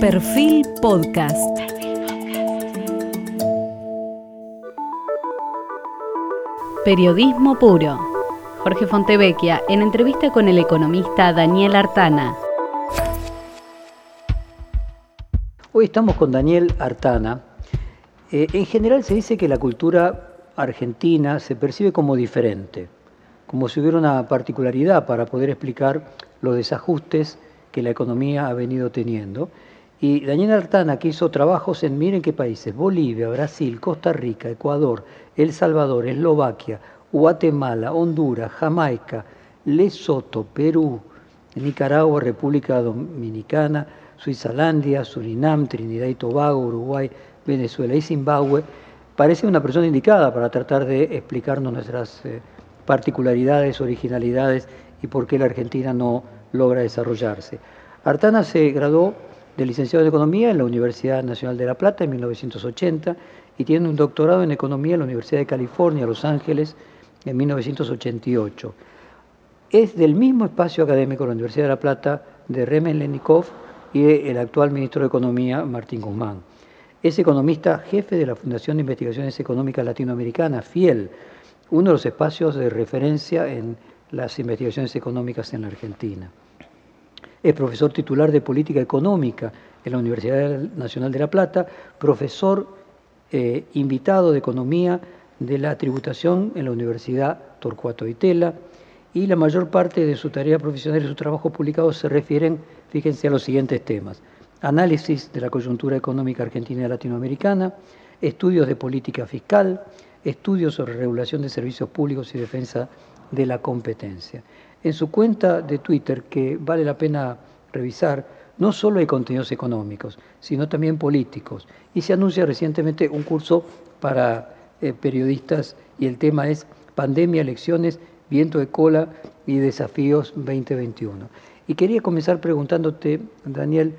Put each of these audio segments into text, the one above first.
Perfil Podcast. Periodismo puro. Jorge Fontevecchia en entrevista con el economista Daniel Artana. Hoy estamos con Daniel Artana. Eh, en general se dice que la cultura argentina se percibe como diferente, como si hubiera una particularidad para poder explicar los desajustes que la economía ha venido teniendo. Y Daniel Artana, que hizo trabajos en, miren qué países, Bolivia, Brasil, Costa Rica, Ecuador, El Salvador, Eslovaquia, Guatemala, Honduras, Jamaica, Lesoto, Perú, Nicaragua, República Dominicana, Suizalandia, Surinam, Trinidad y Tobago, Uruguay, Venezuela y Zimbabue, parece una persona indicada para tratar de explicarnos nuestras eh, particularidades, originalidades y por qué la Argentina no logra desarrollarse. Artana se graduó de licenciado en Economía en la Universidad Nacional de La Plata en 1980 y tiene un doctorado en Economía en la Universidad de California, Los Ángeles, en 1988. Es del mismo espacio académico de la Universidad de La Plata de Remen Lenikov y el actual ministro de Economía, Martín Guzmán. Es economista jefe de la Fundación de Investigaciones Económicas Latinoamericanas, FIEL, uno de los espacios de referencia en las investigaciones económicas en la Argentina. Es profesor titular de Política Económica en la Universidad Nacional de La Plata, profesor eh, invitado de Economía de la Tributación en la Universidad Torcuato Itela, y la mayor parte de su tarea profesional y su trabajo publicado se refieren, fíjense, a los siguientes temas. Análisis de la coyuntura económica argentina y latinoamericana, estudios de política fiscal, estudios sobre regulación de servicios públicos y defensa de la competencia. En su cuenta de Twitter, que vale la pena revisar, no solo hay contenidos económicos, sino también políticos. Y se anuncia recientemente un curso para eh, periodistas y el tema es Pandemia, elecciones, viento de cola y desafíos 2021. Y quería comenzar preguntándote, Daniel,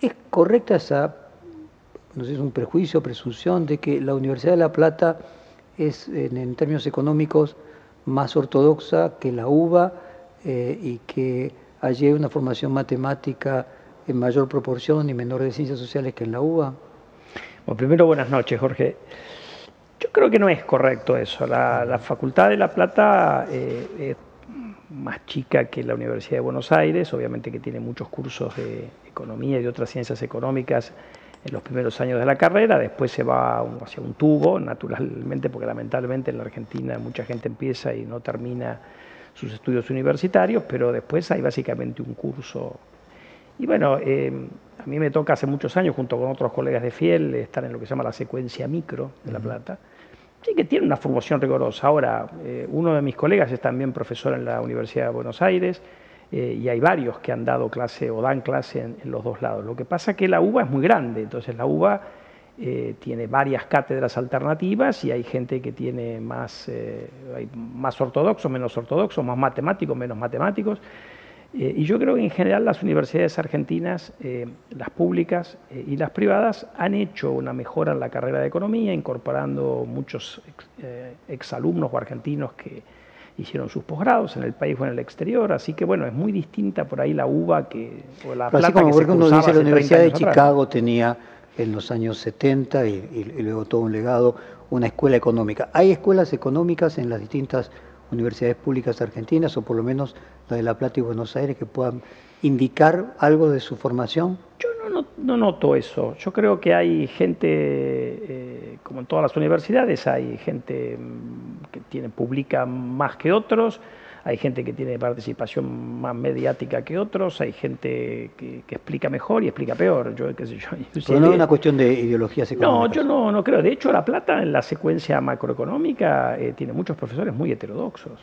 ¿es correcta esa, no sé, es un prejuicio, presunción de que la Universidad de La Plata es, en términos económicos, más ortodoxa que la UBA eh, y que allí hay una formación matemática en mayor proporción y menor de ciencias sociales que en la UBA? Bueno, primero buenas noches, Jorge. Yo creo que no es correcto eso. La, Facultad de La Plata eh, es más chica que la Universidad de Buenos Aires, obviamente que tiene muchos cursos de economía y de otras ciencias económicas en los primeros años de la carrera, después se va hacia un tubo, naturalmente, porque lamentablemente en la Argentina mucha gente empieza y no termina sus estudios universitarios, pero después hay básicamente un curso. Y bueno, eh, a mí me toca hace muchos años, junto con otros colegas de Fiel, estar en lo que se llama la secuencia micro de La Plata, sí que tiene una formación rigurosa. Ahora, eh, uno de mis colegas es también profesor en la Universidad de Buenos Aires, eh, y hay varios que han dado clase o dan clase en, los dos lados. Lo que pasa es que la UBA es muy grande, entonces la UBA eh, tiene varias cátedras alternativas y hay gente que tiene más, eh, más ortodoxos, menos ortodoxos, más matemáticos, menos matemáticos. y yo creo que en general las universidades argentinas, las públicas y las privadas, han hecho una mejora en la carrera de economía, incorporando muchos exalumnos o argentinos que, hicieron sus posgrados en el país o en el exterior, así que bueno, es muy distinta por ahí la uva que o la plata así como que uno dice la Universidad de Chicago tenía en los años 70 y, luego todo un legado una escuela económica. ¿Hay escuelas económicas en las distintas universidades públicas argentinas o por lo menos la de La Plata y Buenos Aires que puedan indicar algo de su formación? Yo no, no, noto eso. Yo creo que hay gente, eh, como en todas las universidades, hay gente mm, que tiene, publica más que otros, hay gente que tiene participación más mediática que otros, hay gente que, explica mejor y explica peor. Yo, qué sé yo, Pero no es una cuestión de ideologías económicas. No, yo no, no creo. De hecho, La Plata en la secuencia macroeconómica eh, tiene muchos profesores muy heterodoxos.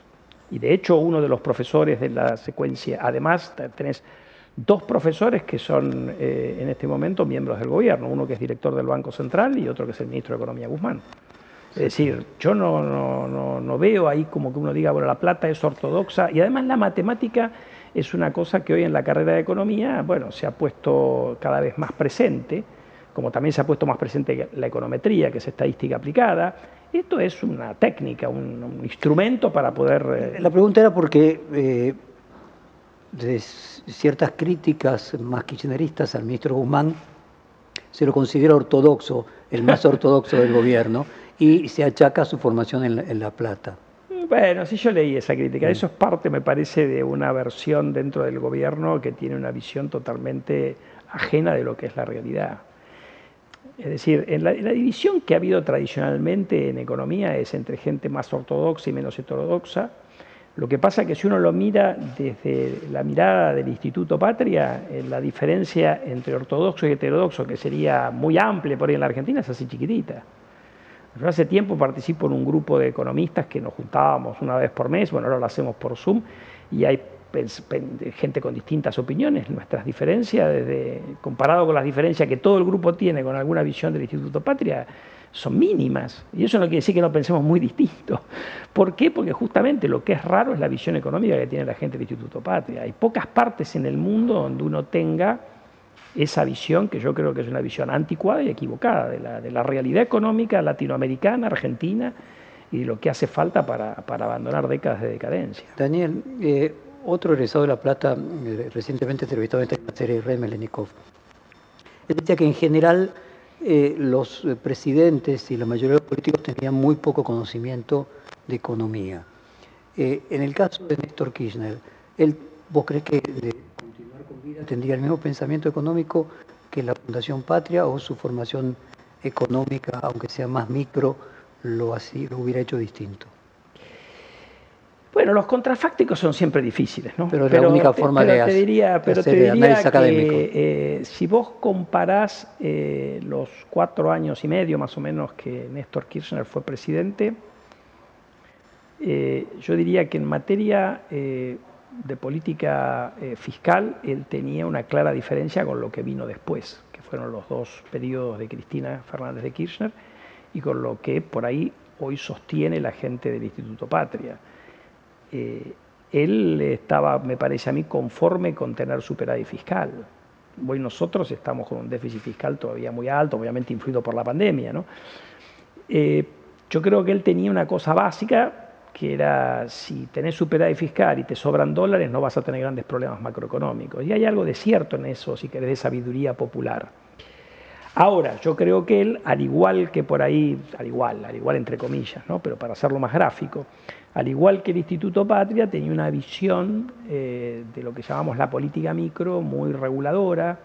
Y de hecho, uno de los profesores de la secuencia, además, tenés dos profesores que son eh, en este momento miembros del gobierno, uno que es director del Banco Central y otro que es el ministro de Economía Guzmán. Es decir, yo no, no, no, veo ahí como que uno diga, bueno, la plata es ortodoxa y además la matemática es una cosa que hoy en la carrera de economía, bueno, se ha puesto cada vez más presente, como también se ha puesto más presente la econometría, que es estadística aplicada. Esto es una técnica, un, instrumento para poder... Eh, la pregunta era porque... Eh, de ciertas críticas más kirchneristas al ministro Guzmán, se lo considera ortodoxo, el más ortodoxo del gobierno, y se achaca su formación en La, Plata. Bueno, sí yo leí esa crítica. Mm. Eso es parte, me parece, de una versión dentro del gobierno que tiene una visión totalmente ajena de lo que es la realidad. Es decir, en la, división que ha habido tradicionalmente en economía es entre gente más ortodoxa y menos heterodoxa. Lo que pasa es que si uno lo mira desde la mirada del Instituto Patria, eh, la diferencia entre ortodoxo y heterodoxo, que sería muy amplia por ahí en la Argentina, es así chiquitita. Yo hace tiempo participo en un grupo de economistas que nos juntábamos una vez por mes, bueno, ahora lo hacemos por Zoom, y hay gente con distintas opiniones. Nuestras diferencias, desde, comparado con las diferencias que todo el grupo tiene con alguna visión del Instituto Patria, son mínimas. Y eso no quiere decir que no pensemos muy distinto. ¿Por qué? Porque justamente lo que es raro es la visión económica que tiene la gente del Instituto Patria. Hay pocas partes en el mundo donde uno tenga esa visión, que yo creo que es una visión anticuada y equivocada, de la, de la realidad económica latinoamericana, argentina, y lo que hace falta para, para abandonar décadas de decadencia. Daniel, eh, otro egresado de La Plata, eh, recientemente entrevistado en esta serie, Rey Melenikov, decía que en general eh, los eh, presidentes y la mayoría de los políticos tenían muy poco conocimiento de economía. en el caso de Néstor Kirchner, él, ¿vos crees que de continuar con vida tendría el mismo pensamiento económico que la Fundación Patria o su formación económica, aunque sea más micro, lo, hubiera hecho distinto? Bueno, los contrafácticos son siempre difíciles, ¿no? Pero es la única forma de, te diría, pero te diría que eh, si vos comparás eh, los cuatro años y medio más o menos que Néstor Kirchner fue presidente, eh, yo diría que en materia de política fiscal él tenía una clara diferencia con lo que vino después, que fueron los dos periodos de Cristina Fernández de Kirchner y con lo que por ahí hoy sostiene la gente del Instituto Patria. Eh, él estaba, me parece a mí, conforme con tener superávit fiscal. Hoy nosotros estamos con un déficit fiscal todavía muy alto, obviamente influido por la pandemia. ¿no? Eh, yo creo que él tenía una cosa básica, que era si tenés superávit fiscal y te sobran dólares, no vas a tener grandes problemas macroeconómicos. Y hay algo de cierto en eso, si querés, de sabiduría popular. Ahora, yo creo que él, al igual que por ahí, al igual, al igual entre comillas, ¿no? pero para hacerlo más gráfico, al igual que el Instituto Patria, tenía una visión eh, de lo que llamamos la política micro muy reguladora,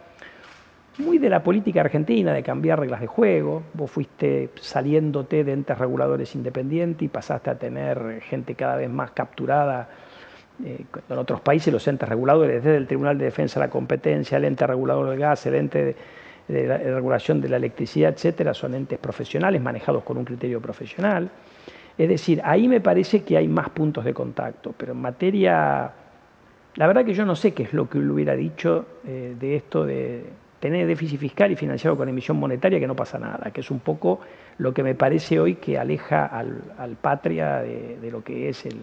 muy de la política argentina, de cambiar reglas de juego. Vos fuiste saliéndote de entes reguladores independientes y pasaste a tener gente cada vez más capturada. Eh, en otros países los entes reguladores, desde el Tribunal de Defensa de la Competencia, el ente regulador del gas, el ente de, de regulación de la electricidad, etcétera, son entes profesionales manejados con un criterio profesional. Es decir, ahí me parece que hay más puntos de contacto, pero en materia, la verdad que yo no sé qué es lo que él hubiera dicho eh, de esto de tener déficit fiscal y financiado con emisión monetaria, que no pasa nada, que es un poco lo que me parece hoy que aleja al, patria de, lo que es el,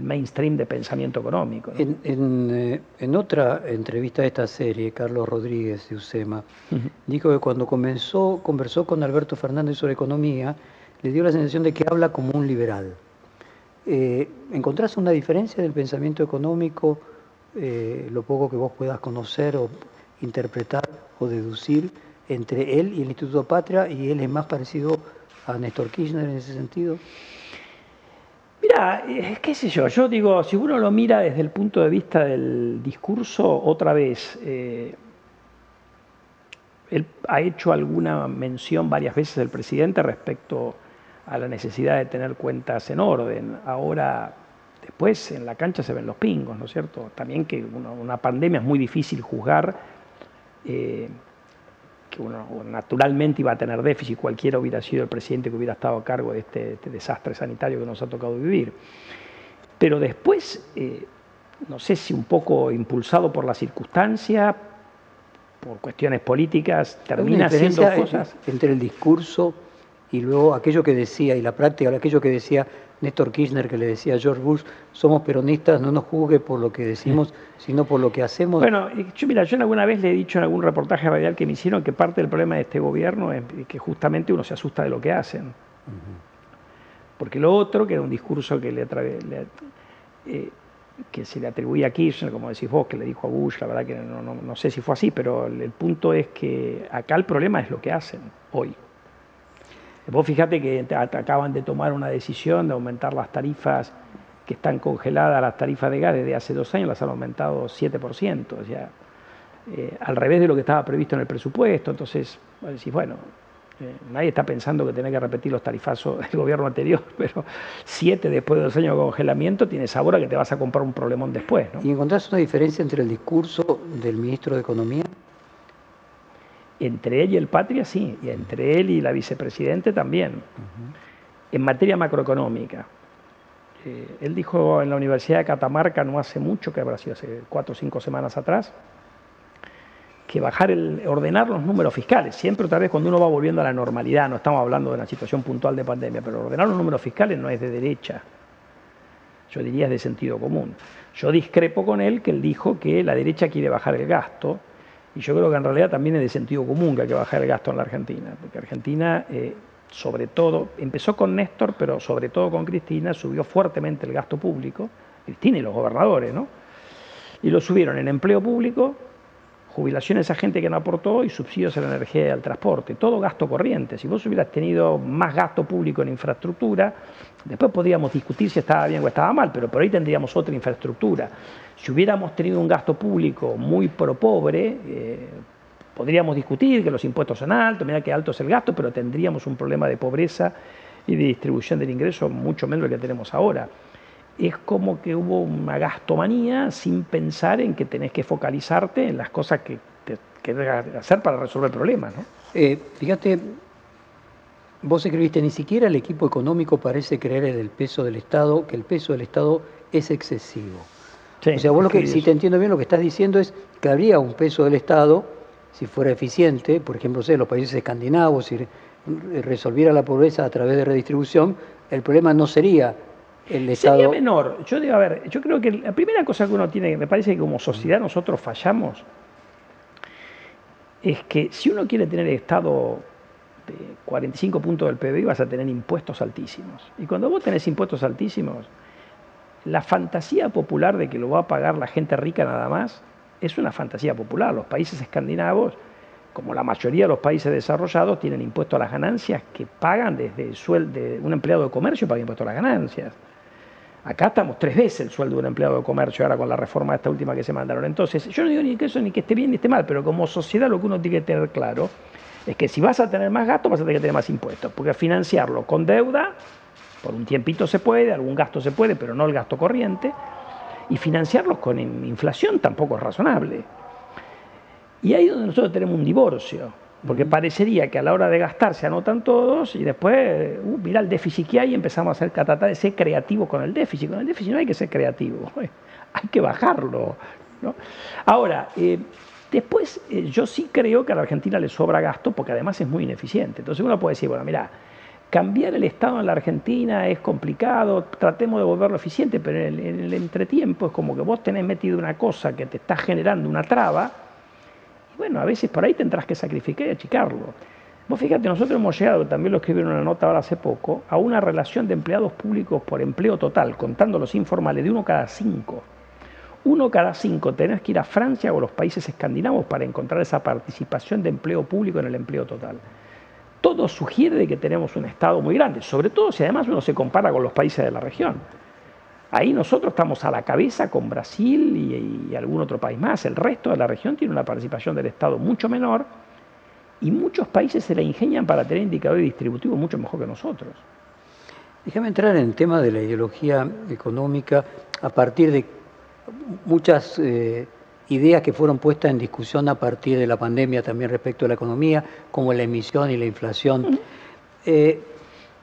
mainstream de pensamiento económico. Eh, en, otra entrevista de esta serie, Carlos Rodríguez de USEMA dijo que cuando comenzó, conversó con Alberto Fernández sobre economía, le dio la sensación de que habla como un liberal. Eh, ¿Encontrás una diferencia del pensamiento económico, eh, lo poco que vos puedas conocer o interpretar o deducir entre él y el Instituto Patria y él es más parecido a Néstor Kirchner en ese sentido? Mira, eh, qué sé yo, yo digo, si uno lo mira desde el punto de vista del discurso, otra vez, él ha hecho alguna mención varias veces del presidente respecto a la necesidad de tener cuentas en orden. Ahora, después en la cancha se ven los pingos, ¿no es cierto? También que una, pandemia es muy difícil juzgar, eh, que uno naturalmente iba a tener déficit, cualquiera hubiera sido el presidente que hubiera estado a cargo de este, este desastre sanitario que nos ha tocado vivir. Pero después, eh, no sé si un poco impulsado por la circunstancia, por cuestiones políticas, termina haciendo cosas. Entre el discurso y luego aquello que decía, y la práctica, aquello que decía Néstor Kirchner, que le decía a George Bush, somos peronistas, no nos juzgue por lo que decimos, sino por lo que hacemos. Bueno, yo, mira, yo alguna vez le he dicho en algún reportaje radial que me hicieron que parte del problema de este gobierno es que justamente uno se asusta de lo que hacen. Porque lo otro, que era un discurso que le, eh, que se le atribuía a Kirchner, como decís vos, que le dijo a Bush, la verdad que no, no, sé si fue así, pero el, punto es que acá el problema es lo que hacen hoy. Vos fíjate que acaban de tomar una decisión de aumentar las tarifas que están congeladas, las tarifas de gas desde hace dos años las han aumentado 7%, o sea, eh, al revés de lo que estaba previsto en el presupuesto, entonces vos decís, bueno, eh, nadie está pensando que tiene que repetir los tarifazos del gobierno anterior, pero siete después de dos años de congelamiento tiene sabor a que te vas a comprar un problemón después. ¿Y encontrás una diferencia entre el discurso del ministro de Economía? Entre él y el Patria, sí, y entre él y la vicepresidente también. En materia macroeconómica. Eh, él dijo en la Universidad de Catamarca no hace mucho, que habrá sido hace cuatro o cinco semanas atrás, que bajar el, ordenar los números fiscales. Siempre otra vez cuando uno va volviendo a la normalidad, no estamos hablando de una situación puntual de pandemia, pero ordenar los números fiscales no es de derecha. Yo diría es de sentido común. Yo discrepo con él que él dijo que la derecha quiere bajar el gasto, y yo creo que en realidad también es de sentido común que hay que bajar el gasto en la Argentina, porque Argentina, eh, sobre todo, empezó con Néstor, pero sobre todo con Cristina, subió fuertemente el gasto público, Cristina y los gobernadores, ¿no? Y lo subieron en empleo público, jubilaciones a gente que no aportó y subsidios a la energía y al transporte, todo gasto corriente. Si vos hubieras tenido más gasto público en infraestructura, después podríamos discutir si estaba bien o estaba mal, pero por ahí tendríamos otra infraestructura. Si hubiéramos tenido un gasto público muy pro pobre, eh, podríamos discutir que los impuestos son altos, mira que alto es el gasto, pero tendríamos un problema de pobreza y de distribución del ingreso mucho menos del que tenemos ahora es como que hubo una gastomanía sin pensar en que tenés que focalizarte en las cosas que, te, que hacer para resolver problemas. ¿no? Eh, fíjate, vos escribiste, ni siquiera el equipo económico parece creer en el peso del Estado, que el peso del Estado es excesivo. o sea, vos lo que, si te entiendo bien, lo que estás diciendo es que habría un peso del Estado, si fuera eficiente, por ejemplo, sé, los países escandinavos, si resolviera la pobreza a través de redistribución, el problema no sería Sería menor. Yo digo, a ver, yo creo que la primera cosa que uno tiene, me parece que como sociedad nosotros fallamos, es que si uno quiere tener Estado de 45 puntos del PBI, vas a tener impuestos altísimos. Y cuando vos tenés impuestos altísimos, la fantasía popular de que lo va a pagar la gente rica nada más, es una fantasía popular. Los países escandinavos, como la mayoría de los países desarrollados, tienen impuestos a las ganancias que pagan desde el sueldo de un empleado de comercio paga impuestos a las ganancias. Acá estamos tres veces el sueldo de un empleado de comercio ahora con la reforma esta última que se mandaron. Entonces, yo no digo ni que eso ni que esté bien ni esté mal, pero como sociedad lo que uno tiene que tener claro es que si vas a tener más gastos, vas a tener que tener más impuestos, porque financiarlo con deuda, por un tiempito se puede, algún gasto se puede, pero no el gasto corriente, y financiarlos con inflación tampoco es razonable. Y ahí es donde nosotros tenemos un divorcio. Porque parecería que a la hora de gastar se anotan todos y después, uh, mira el déficit que hay y empezamos a hacer tratar de ser creativos con el déficit. Con el déficit no hay que ser creativo, hay que bajarlo. Ahora, eh, después eh, yo sí creo que a la Argentina le sobra gasto porque además es muy ineficiente. Entonces uno puede decir, bueno, mira, cambiar el Estado en la Argentina es complicado, tratemos de volverlo eficiente, pero en el, en el entretiempo es como que vos tenés metido una cosa que te está generando una traba bueno, a veces por ahí tendrás que sacrificar y achicarlo. Vos fíjate, nosotros hemos llegado, también lo escribieron en una nota ahora hace poco, a una relación de empleados públicos por empleo total, contando los informales, de uno cada cinco. Uno cada cinco tenés que ir a Francia o a los países escandinavos para encontrar esa participación de empleo público en el empleo total. Todo sugiere que tenemos un Estado muy grande, sobre todo si además uno se compara con los países de la región. Ahí nosotros estamos a la cabeza con Brasil y, algún otro país más. El resto de la región tiene una participación del Estado mucho menor y muchos países se la ingenian para tener indicadores distributivos mucho mejor que nosotros. Déjame entrar en el tema de la ideología económica a partir de muchas eh, ideas que fueron puestas en discusión a partir de la pandemia también respecto a la economía, como la emisión y la inflación.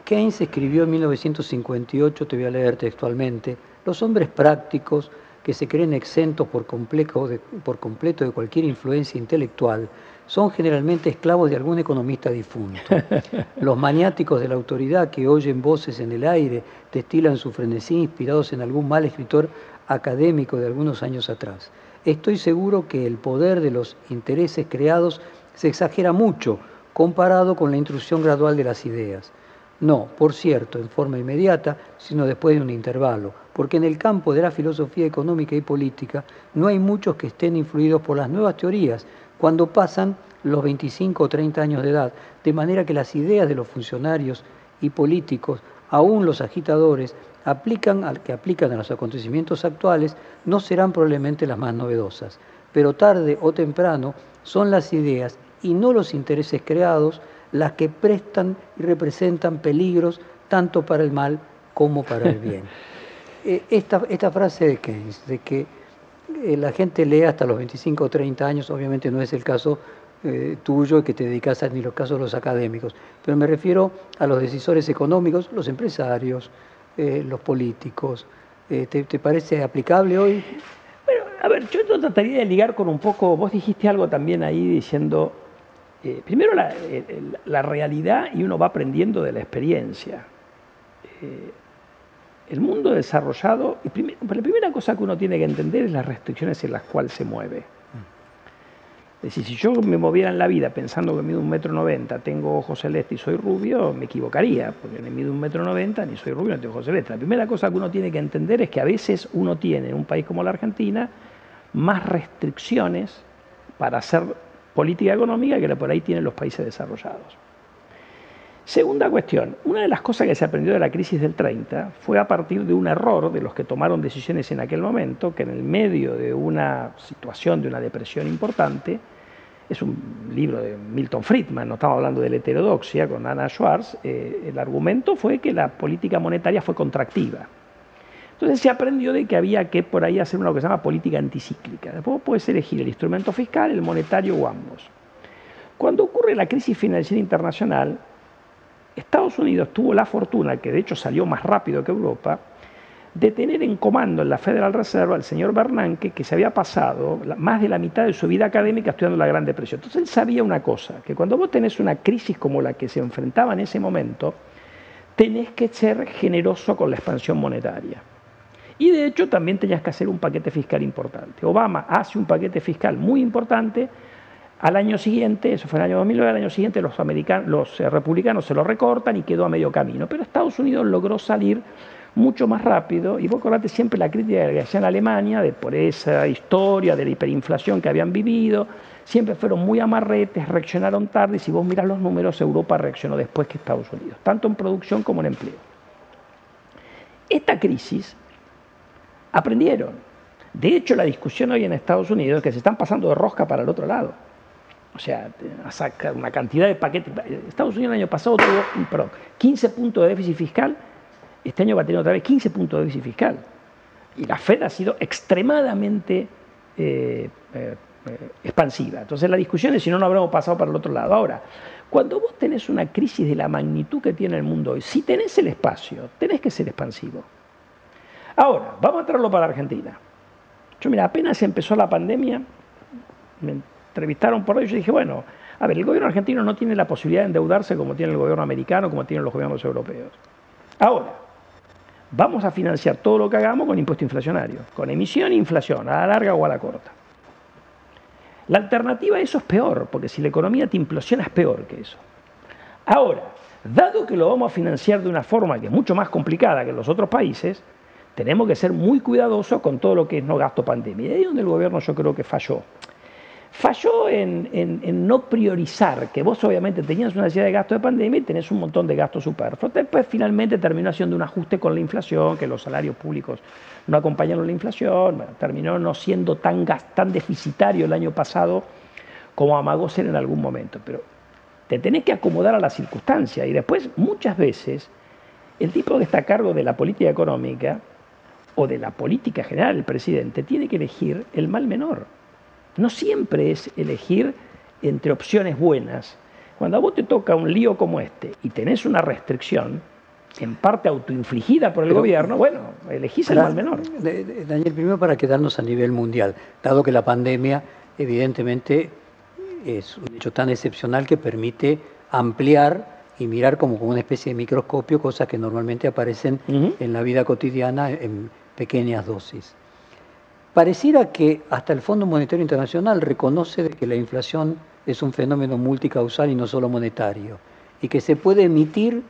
Keynes escribió en 1958, te voy a leer textualmente, los hombres prácticos que se creen exentos por completo, de, por completo de cualquier influencia intelectual son generalmente esclavos de algún economista difunto. Los maniáticos de la autoridad que oyen voces en el aire destilan su frenesí inspirados en algún mal escritor académico de algunos años atrás. Estoy seguro que el poder de los intereses creados se exagera mucho comparado con la intrusión gradual de las ideas No, por cierto, en forma inmediata, sino después de un intervalo, porque en el campo de la filosofía económica y política no hay muchos que estén influidos por las nuevas teorías cuando pasan los 25 o 30 años de edad, de manera que las ideas de los funcionarios y políticos, aún los agitadores, aplican al que aplican a los acontecimientos actuales, no serán probablemente las más novedosas, pero tarde o temprano son las ideas y no los intereses creados las que prestan y representan peligros tanto para el mal como para el bien. Eh, esta, esta frase de Keynes, de que eh, la gente lee hasta los 25 o 30 años, obviamente no es el caso eh, tuyo que te dedicas a ni los casos de los académicos, pero me refiero a los decisores económicos, los empresarios, eh, los políticos. Eh, ¿te, parece aplicable hoy? Bueno, a ver, yo trataría de ligar con un poco, vos dijiste algo también ahí diciendo, primero la, la, realidad y uno va aprendiendo de la experiencia. el mundo desarrollado, y la primera cosa que uno tiene que entender es las restricciones en las cuales se mueve. Es decir, si yo me moviera en la vida pensando que mido un metro noventa, tengo ojos celestes y soy rubio, me equivocaría, porque ni mido un metro noventa, ni soy rubio, ni tengo ojos celestes. La primera cosa que uno tiene que entender es que a veces uno tiene en un país como la Argentina más restricciones para hacer política económica que por ahí tienen los países desarrollados. Segunda cuestión, una de las cosas que se aprendió de la crisis del 30 fue a partir de un error de los que tomaron decisiones en aquel momento, que en el medio de una situación de una depresión importante, es un libro de Milton Friedman, no estamos hablando de la heterodoxia con Anna Schwartz, eh, el argumento fue que la política monetaria fue contractiva. Entonces se aprendió de que había que por ahí hacer una que se llama política anticíclica. Después puedes elegir el instrumento fiscal, el monetario o ambos. Cuando ocurre la crisis financiera internacional, Estados Unidos tuvo la fortuna, que de hecho salió más rápido que Europa, de tener en comando en la Federal Reserve al señor Bernanke, que se había pasado más de la mitad de su vida académica estudiando la Gran Depresión. Entonces él sabía una cosa, que cuando vos tenés una crisis como la que se enfrentaba en ese momento, tenés que ser generoso con la expansión monetaria. Y de hecho también tenías que hacer un paquete fiscal importante. Obama hace un paquete fiscal muy importante al año siguiente, eso fue el año 2009, al año siguiente los, americanos, los eh, republicanos se lo recortan y quedó a medio camino. Pero Estados Unidos logró salir mucho más rápido, y vos acordate siempre la crítica que hacía en Alemania de por esa historia de la hiperinflación que habían vivido, siempre fueron muy amarretes, reaccionaron tarde, y si vos mirás los números, Europa reaccionó después que Estados Unidos, tanto en producción como en empleo. Esta crisis aprendieron. De hecho, la discusión hoy en Estados Unidos es que se están pasando de rosca para el otro lado. O sea, sacar una cantidad de paquetes. Estados Unidos el año pasado tuvo, perdón, 15 puntos de déficit fiscal, este año va a tener otra vez 15 puntos de déficit fiscal. Y la Fed ha sido extremadamente eh, eh, expansiva. Entonces la discusión es si no, no habremos pasado para el otro lado. Ahora, cuando vos tenés una crisis de la magnitud que tiene el mundo hoy, si tenés el espacio, tenés que ser expansivo. Ahora, vamos a traerlo para Argentina. Yo, mira, apenas empezó la pandemia, entrevistaron por ello y yo dije, bueno, a ver, el gobierno argentino no tiene la posibilidad de endeudarse como tiene el gobierno americano, como tienen los gobiernos europeos. Ahora, vamos a financiar todo lo que hagamos con impuesto inflacionario, con emisión e inflación, a la larga o a la corta. La alternativa a eso es peor, porque si la economía te implosiona es peor que eso. Ahora, dado que lo vamos a financiar de una forma que es mucho más complicada que en los otros países, tenemos que ser muy cuidadosos con todo lo que es no gasto pandemia. Y ahí es donde el gobierno yo creo que falló falló en, no priorizar, que vos obviamente tenías una necesidad de gasto de pandemia y tenés un montón de gastos superfluos. Después finalmente terminó haciendo un ajuste con la inflación, que los salarios públicos no acompañaron la inflación, terminó no siendo tan, tan deficitario el año pasado como amagó ser en algún momento. Pero te tenés que acomodar a la circunstancia y después muchas veces el tipo que está a cargo de la política económica o de la política general, el presidente, tiene que elegir el mal menor. No siempre es elegir entre opciones buenas. Cuando a vos te toca un lío como este y tenés una restricción, en parte autoinfligida por el gobierno, bueno, elegís el mal menor. Daniel, primero para quedarnos a nivel mundial, dado que la pandemia evidentemente es un hecho tan excepcional que permite ampliar y mirar como con una especie de microscopio cosas que normalmente aparecen en la vida cotidiana en pequeñas dosis. Pareciera que hasta el Fondo Monetario Internacional reconoce que la inflación es un fenómeno multicausal y no solo monetario, y que se puede emitir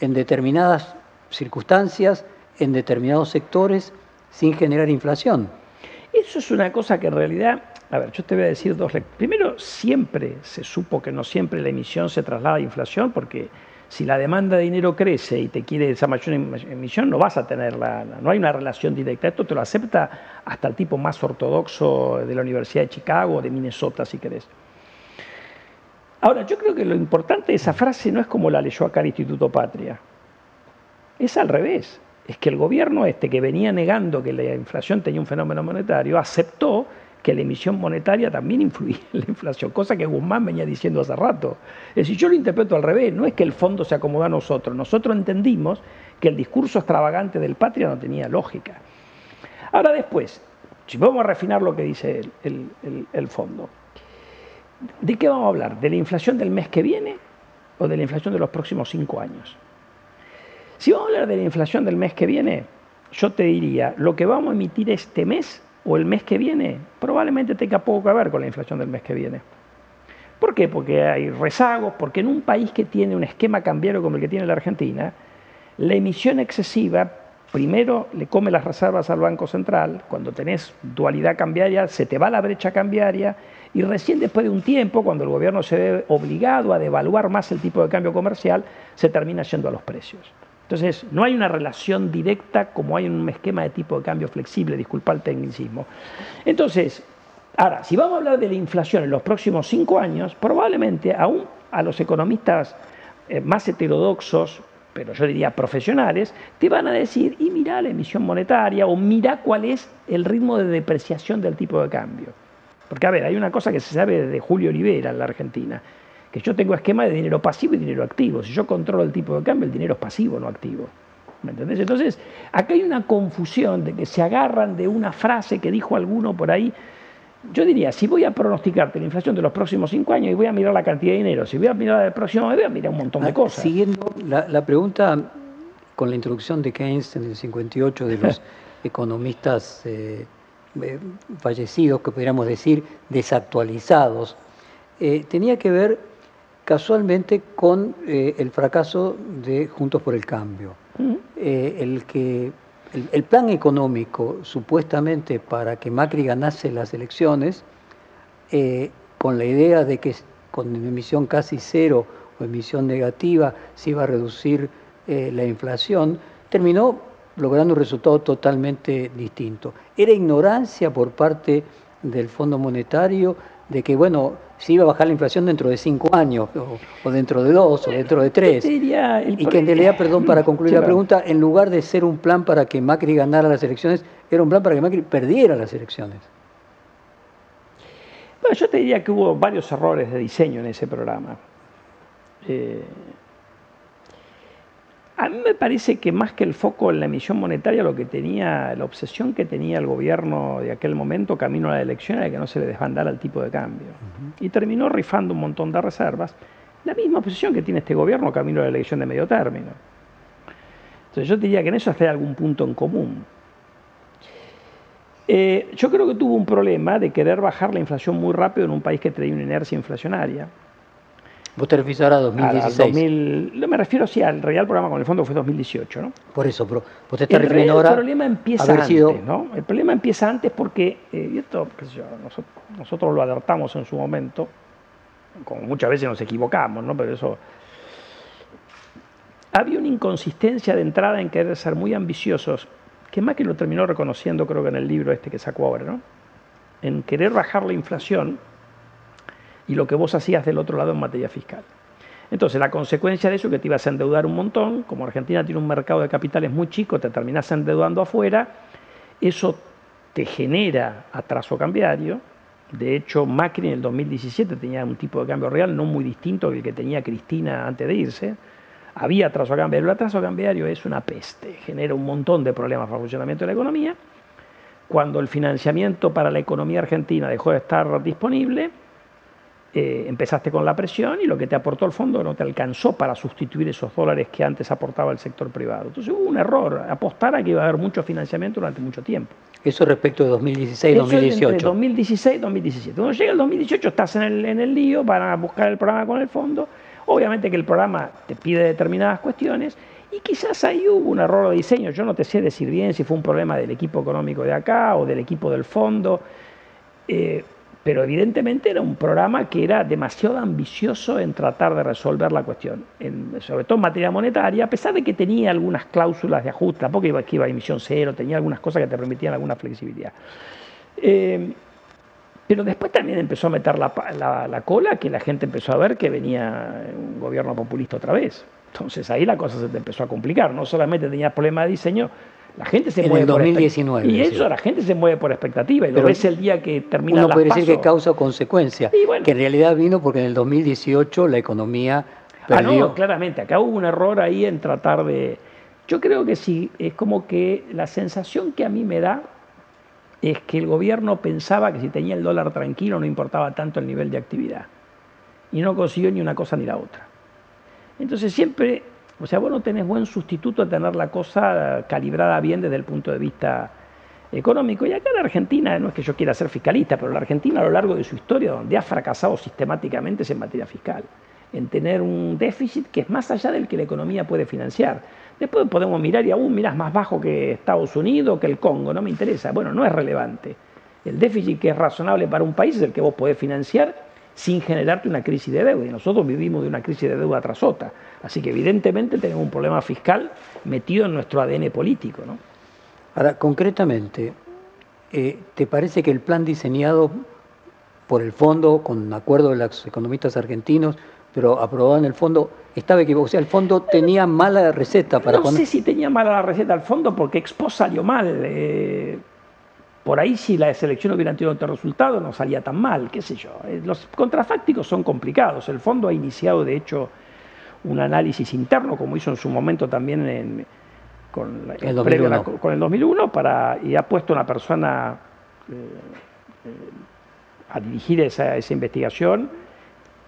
en determinadas circunstancias, en determinados sectores, sin generar inflación. Eso es una cosa que en realidad, a ver, yo te voy a decir dos. Primero, siempre se supo que no siempre la emisión se traslada a inflación, porque si la demanda de dinero crece y te quiere esa mayor emisión, no vas a tenerla, no hay una relación directa. Esto te lo acepta hasta el tipo más ortodoxo de la Universidad de Chicago de Minnesota, si querés. Ahora, yo creo que lo importante de esa frase no es como la leyó acá el Instituto Patria. Es al revés. Es que el gobierno este, que venía negando que la inflación tenía un fenómeno monetario, aceptó que la emisión monetaria también influía en la inflación, cosa que Guzmán venía diciendo hace rato. Es decir, yo lo interpreto al revés, no es que el fondo se acomoda a nosotros, nosotros entendimos que el discurso extravagante del patria no tenía lógica. Ahora después, si vamos a refinar lo que dice el, el fondo, ¿de qué vamos a hablar? ¿De la inflación del mes que viene o de la inflación de los próximos cinco años? Si vamos a hablar de la inflación del mes que viene, yo te diría, lo que vamos a emitir este mes o el mes que viene, probablemente tenga poco que ver con la inflación del mes que viene. ¿Por qué? Porque hay rezagos, porque en un país que tiene un esquema cambiario como el que tiene la Argentina, la emisión excesiva primero le come las reservas al Banco Central, cuando tenés dualidad cambiaria se te va la brecha cambiaria y recién después de un tiempo, cuando el gobierno se ve obligado a devaluar más el tipo de cambio comercial, se termina yendo a los precios. Entonces, no hay una relación directa como hay en un esquema de tipo de cambio flexible, disculpa el tecnicismo. Entonces, ahora, si vamos a hablar de la inflación en los próximos cinco años, probablemente aún a los economistas eh, más heterodoxos, pero yo diría profesionales, te van a decir, y mira la emisión monetaria o mira cuál es el ritmo de depreciación del tipo de cambio. Porque, a ver, hay una cosa que se sabe desde Julio Olivera en la Argentina, que yo tengo esquema de dinero pasivo y dinero activo. Si yo controlo el tipo de cambio, el dinero es pasivo, no activo. ¿Me entendés? Entonces, acá hay una confusión de que se agarran de una frase que dijo alguno por ahí. Yo diría, si voy a pronosticarte la inflación de los próximos cinco años y voy a mirar la cantidad de dinero, si voy a mirar el próximo voy a mirar un montón de ah, cosas. Siguiendo la, pregunta con la introducción de Keynes en el 58 de los economistas eh, eh, fallecidos, que podríamos decir desactualizados, eh, tenía que ver casualmente con eh, el fracaso de Juntos por el Cambio. Eh, el, que, el, plan económico, supuestamente para que Macri ganase las elecciones, eh, con la idea de que con emisión casi cero o emisión negativa se iba a reducir la inflación, terminó logrando un resultado totalmente distinto. Era ignorancia por parte del Fondo Monetario de que, bueno, si iba a bajar la inflación dentro de cinco años, o, dentro de dos, o dentro de tres. y que en realidad, perdón, para concluir la pregunta, en lugar de ser un plan para que Macri ganara las elecciones, era un plan para que Macri perdiera las elecciones. Bueno, yo te diría que hubo varios errores de diseño en ese programa. Eh, a mí me parece que más que el foco en la emisión monetaria, lo que tenía, la obsesión que tenía el gobierno de aquel momento, camino a la elección, era que no se le desbandara el tipo de cambio. Y terminó rifando un montón de reservas. La misma obsesión que tiene este gobierno camino a la elección de medio término. Entonces yo diría que en eso hay algún punto en común. Eh, yo creo que tuvo un problema de querer bajar la inflación muy rápido en un país que traía una inercia inflacionaria ¿Vos te refieres ahora a 2016? no me refiero sí al real programa con el fondo fue 2018, ¿no? Por eso, pero vos te estás refiriendo ahora. El problema empieza antes, ¿no? El problema empieza antes porque, eh, y esto, nosotros, lo alertamos en su momento, como muchas veces nos equivocamos, ¿no? Pero eso. Había una inconsistencia de entrada en querer ser muy ambiciosos, que más que lo terminó reconociendo, creo que en el libro este que sacó ahora, ¿no? En querer bajar la inflación y lo que vos hacías del otro lado en materia fiscal. Entonces, la consecuencia de eso es que te ibas a endeudar un montón, como Argentina tiene un mercado de capitales muy chico, te terminás endeudando afuera, eso te genera atraso cambiario. De hecho, Macri en el 2017 tenía un tipo de cambio real no muy distinto del que tenía Cristina antes de irse. Había atraso cambiario. El atraso cambiario es una peste, genera un montón de problemas para el funcionamiento de la economía. Cuando el financiamiento para la economía argentina dejó de estar disponible, eh, empezaste con la presión y lo que te aportó el fondo no te alcanzó para sustituir esos dólares que antes aportaba el sector privado. Entonces hubo un error, apostar a que iba a haber mucho financiamiento durante mucho tiempo. Eso respecto de 2016-2018. 2016-2017. Cuando llega el 2018 estás en el, en el lío, van a buscar el programa con el fondo. Obviamente que el programa te pide determinadas cuestiones y quizás ahí hubo un error de diseño. Yo no te sé decir bien si fue un problema del equipo económico de acá o del equipo del fondo. Eh, pero evidentemente era un programa que era demasiado ambicioso en tratar de resolver la cuestión, sobre todo en materia monetaria, a pesar de que tenía algunas cláusulas de ajuste, tampoco iba, iba a emisión cero, tenía algunas cosas que te permitían alguna flexibilidad. Eh, pero después también empezó a meter la, la, cola, que la gente empezó a ver que venía un gobierno populista otra vez. Entonces ahí la cosa se empezó a complicar. No solamente tenías problemas de diseño, la gente se en mueve el 2019. y eso, la gente se mueve por expectativa. Y lo ves el día que termina Uno puede decir que causa o consecuencia. que en realidad vino porque en el 2018 la economía perdió. Ah, no, claramente. Acá hubo un error ahí en tratar de. Yo creo que sí, es como que la sensación que a mí me da es que el gobierno pensaba que si tenía el dólar tranquilo no importaba tanto el nivel de actividad. Y no consiguió ni una cosa ni la otra. Entonces siempre o sea, vos no tenés buen sustituto a tener la cosa calibrada bien desde el punto de vista económico. Y acá en Argentina, no es que yo quiera ser fiscalista, pero la Argentina a lo largo de su historia, donde ha fracasado sistemáticamente es en materia fiscal, en tener un déficit que es más allá del que la economía puede financiar. Después podemos mirar y aún mirás más bajo que Estados Unidos, que el Congo, no me interesa. Bueno, no es relevante. El déficit que es razonable para un país es el que vos podés financiar sin generarte una crisis de deuda. Y nosotros vivimos de una crisis de deuda tras otra. Así que evidentemente tenemos un problema fiscal metido en nuestro ADN político. ¿no? Ahora, concretamente, eh, ¿te parece que el plan diseñado por el fondo, con acuerdo de los economistas argentinos, pero aprobado en el fondo, estaba equivocado? O sea, el fondo tenía mala receta para No sé si tenía mala la receta el fondo porque Expo salió mal. Eh, por ahí si la selección hubiera tenido otro resultado no salía tan mal, qué sé yo. Eh, los contrafácticos son complicados. El fondo ha iniciado, de hecho, un análisis interno, como hizo en su momento también con, el 2001. con el 2001, para, y ha puesto una persona eh, eh, a dirigir esa, esa investigación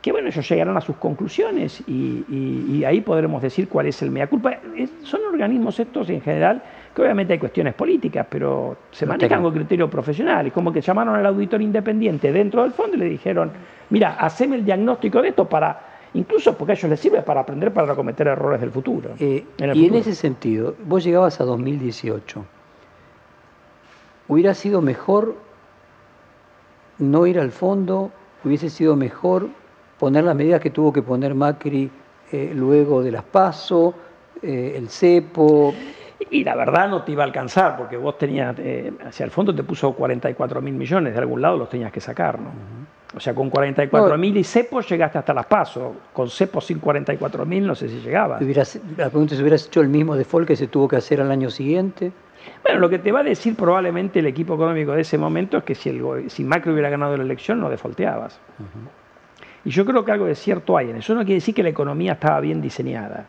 que bueno, ellos llegarán a sus conclusiones y, ahí podremos decir cuál es el mea culpa. son organismos estos en general que obviamente hay cuestiones políticas, pero se manejan con criterios profesionales, como que llamaron al auditor independiente dentro del fondo y le dijeron, mira, haceme el diagnóstico de esto para, incluso porque a ellos les sirve para aprender para cometer errores del futuro. Eh, y en ese sentido, vos llegabas a 2018, ¿hubiera sido mejor no ir al fondo? ¿Hubiese sido mejor poner las medidas que tuvo que poner Macri eh, luego de las PASO, eh, el CEPO. Y la verdad no te iba a alcanzar, porque vos tenías, eh, hacia el fondo te puso 44 mil millones, de algún lado los tenías que sacar, ¿no? O sea, con 44 mil y CEPO llegaste hasta las PASO, con CEPO sin 44 mil no sé si llegaba. la pregunta es, ¿hubieras hecho el mismo default que se tuvo que hacer al año siguiente? Bueno, lo que te va a decir probablemente el equipo económico de ese momento es que si, el, si Macri hubiera ganado la elección no defaulteabas. Y yo creo que algo de cierto hay en eso. No quiere decir que la economía estaba bien diseñada.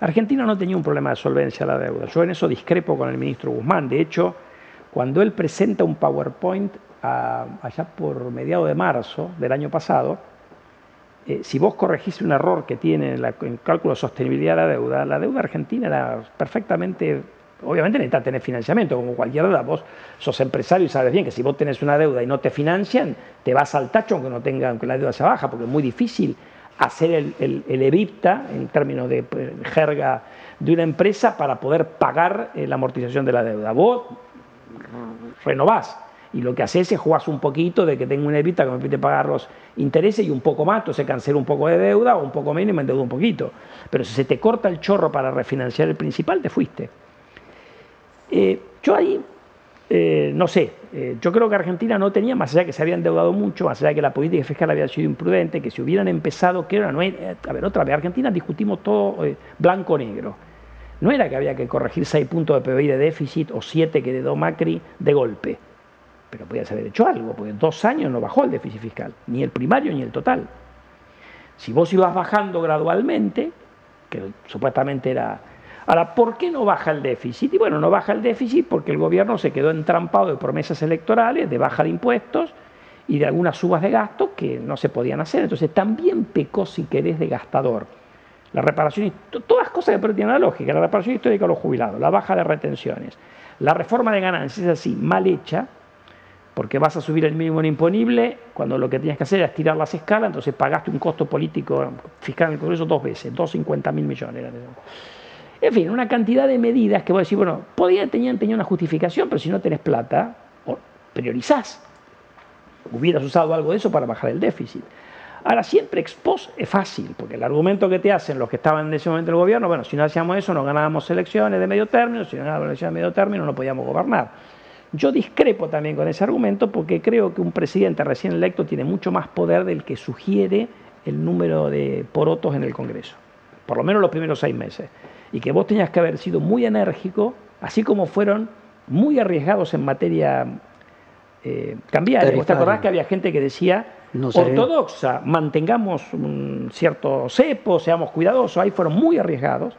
Argentina no tenía un problema de solvencia de la deuda. Yo en eso discrepo con el ministro Guzmán. De hecho, cuando él presenta un PowerPoint allá por mediados de marzo del año pasado, eh, si vos corregís un error que tiene en, el cálculo de sostenibilidad de la deuda, la deuda argentina era perfectamente Obviamente necesitas tener financiamiento, como cualquier deuda. Vos sos empresario y sabes bien que si vos tenés una deuda y no te financian, te vas al tacho aunque no tenga, aunque la deuda se baja, porque es muy difícil hacer el, el, en términos de pues, jerga de una empresa para poder pagar eh, la amortización de la deuda. Vos renovás y lo que haces es jugás un poquito de que tengo una evita que me permite pagar los intereses y un poco más, entonces cancelo un poco de deuda o un poco menos y me endeudo un poquito. Pero si se te corta el chorro para refinanciar el principal, te fuiste. Eh, yo ahí, eh, no sé, eh, yo creo que Argentina no tenía, más allá que se había endeudado mucho, más allá de que la política fiscal había sido imprudente, que si hubieran empezado, que era, no a ver, otra vez, Argentina discutimos todo blanco-negro. No era que había que corregir 6 puntos de PBI de déficit o 7 que dio Macri de golpe, pero podía haber hecho algo, porque en dos años no bajó el déficit fiscal, ni el primario ni el total. Si vos ibas bajando gradualmente, que supuestamente era Ahora, ¿por qué no baja el déficit? Y bueno, no baja el déficit porque el gobierno se quedó entrampado de promesas electorales, de baja de impuestos y de algunas subas de gasto que no se podían hacer. Entonces también pecó, si querés, de gastador. La reparación, todas cosas que tienen la lógica, la reparación histórica de los jubilados, la baja de retenciones, la reforma de ganancias, es así, mal hecha, porque vas a subir el mínimo imponible cuando lo que tenías que hacer era estirar las escalas, entonces pagaste un costo político fiscal en el Congreso dos veces, 250 mil millones. En fin, una cantidad de medidas que vos decís, bueno, tener, tener una justificación, pero si no tenés plata, priorizás. Hubieras usado algo de eso para bajar el déficit. Ahora, siempre expos es fácil, porque el argumento que te hacen los que estaban en ese momento en el gobierno, bueno, si no hacíamos eso no ganábamos elecciones de medio término, si no ganábamos elecciones de medio término no podíamos gobernar. Yo discrepo también con ese argumento porque creo que un presidente recién electo tiene mucho más poder del que sugiere el número de porotos en el Congreso, por lo menos los primeros seis meses. Y que vos tenías que haber sido muy enérgico, así como fueron muy arriesgados en materia eh, cambiaria. ¿Vos te acordás que había gente que decía ortodoxa, mantengamos un cierto cepo, seamos cuidadosos, ahí fueron muy arriesgados,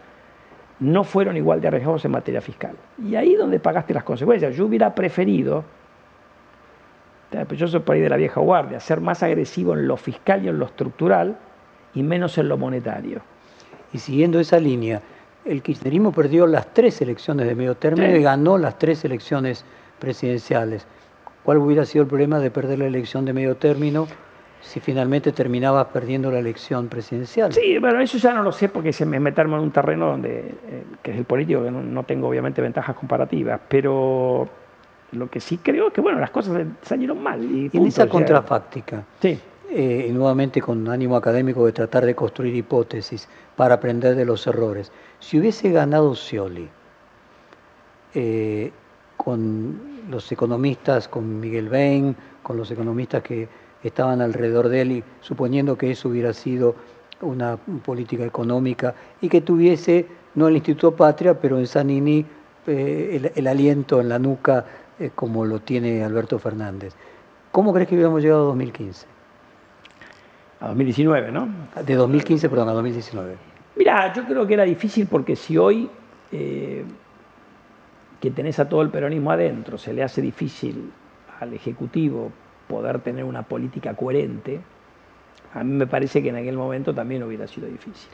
no fueron igual de arriesgados en materia fiscal. Y ahí donde pagaste las consecuencias. Yo hubiera preferido, yo soy por ahí de la vieja guardia, ser más agresivo en lo fiscal y en lo estructural y menos en lo monetario. Y siguiendo esa línea, el kirchnerismo perdió las tres elecciones de medio término y ganó las tres elecciones presidenciales. ¿Cuál hubiera sido el problema de perder la elección de medio término si finalmente terminabas perdiendo la elección presidencial? Sí, bueno, eso ya no lo sé porque se me meterme en un terreno donde, eh, que es el político, que no, tengo obviamente ventajas comparativas, pero lo que sí creo es que bueno, las cosas salieron mal. Y en esa contrafáctica, sí. Eh, nuevamente con ánimo académico de tratar de construir hipótesis para aprender de los errores, si hubiese ganado Scioli, eh, con los economistas, con Miguel Bain, con los economistas que estaban alrededor de él, y suponiendo que eso hubiera sido una política económica y que tuviese, no el Instituto Patria, pero en Sanini eh, el, aliento en la nuca eh, como lo tiene Alberto Fernández. ¿Cómo crees que hubiéramos llegado a 2015? A 2019, ¿no? De 2015, perdón, a 2019. Mira, yo creo que era difícil porque si hoy eh, que tenés a todo el peronismo adentro, se le hace difícil al Ejecutivo poder tener una política coherente, a mí me parece que en aquel momento también hubiera sido difícil.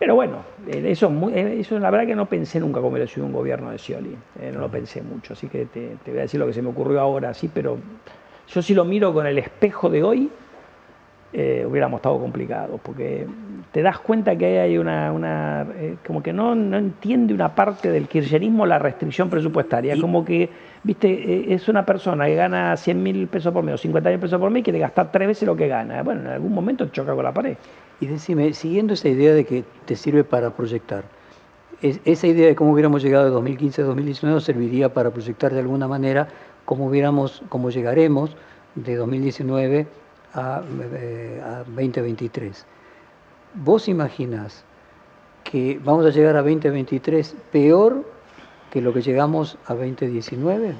Pero bueno, eso, eso la verdad que no pensé nunca cómo hubiera sido un gobierno de Scioli, eh, no lo pensé mucho, así que te, te, voy a decir lo que se me ocurrió ahora, sí, pero yo sí lo miro con el espejo de hoy, eh, hubiéramos estado complicados, porque te das cuenta que hay una, eh, como que no, no, entiende una parte del kirchnerismo la restricción presupuestaria, como que, viste, eh, es una persona que gana 100 mil pesos por mes o 50 mil pesos por mes y quiere gastar tres veces lo que gana. Bueno, en algún momento choca con la pared. Y decime, siguiendo esa idea de que te sirve para proyectar, esa idea de cómo hubiéramos llegado de 2015 a 2019 serviría para proyectar de alguna manera cómo hubiéramos, cómo llegaremos de 2019 a, 2023. Eh, ¿Vos imaginás que vamos a llegar a 2023 peor que lo que llegamos a 2019?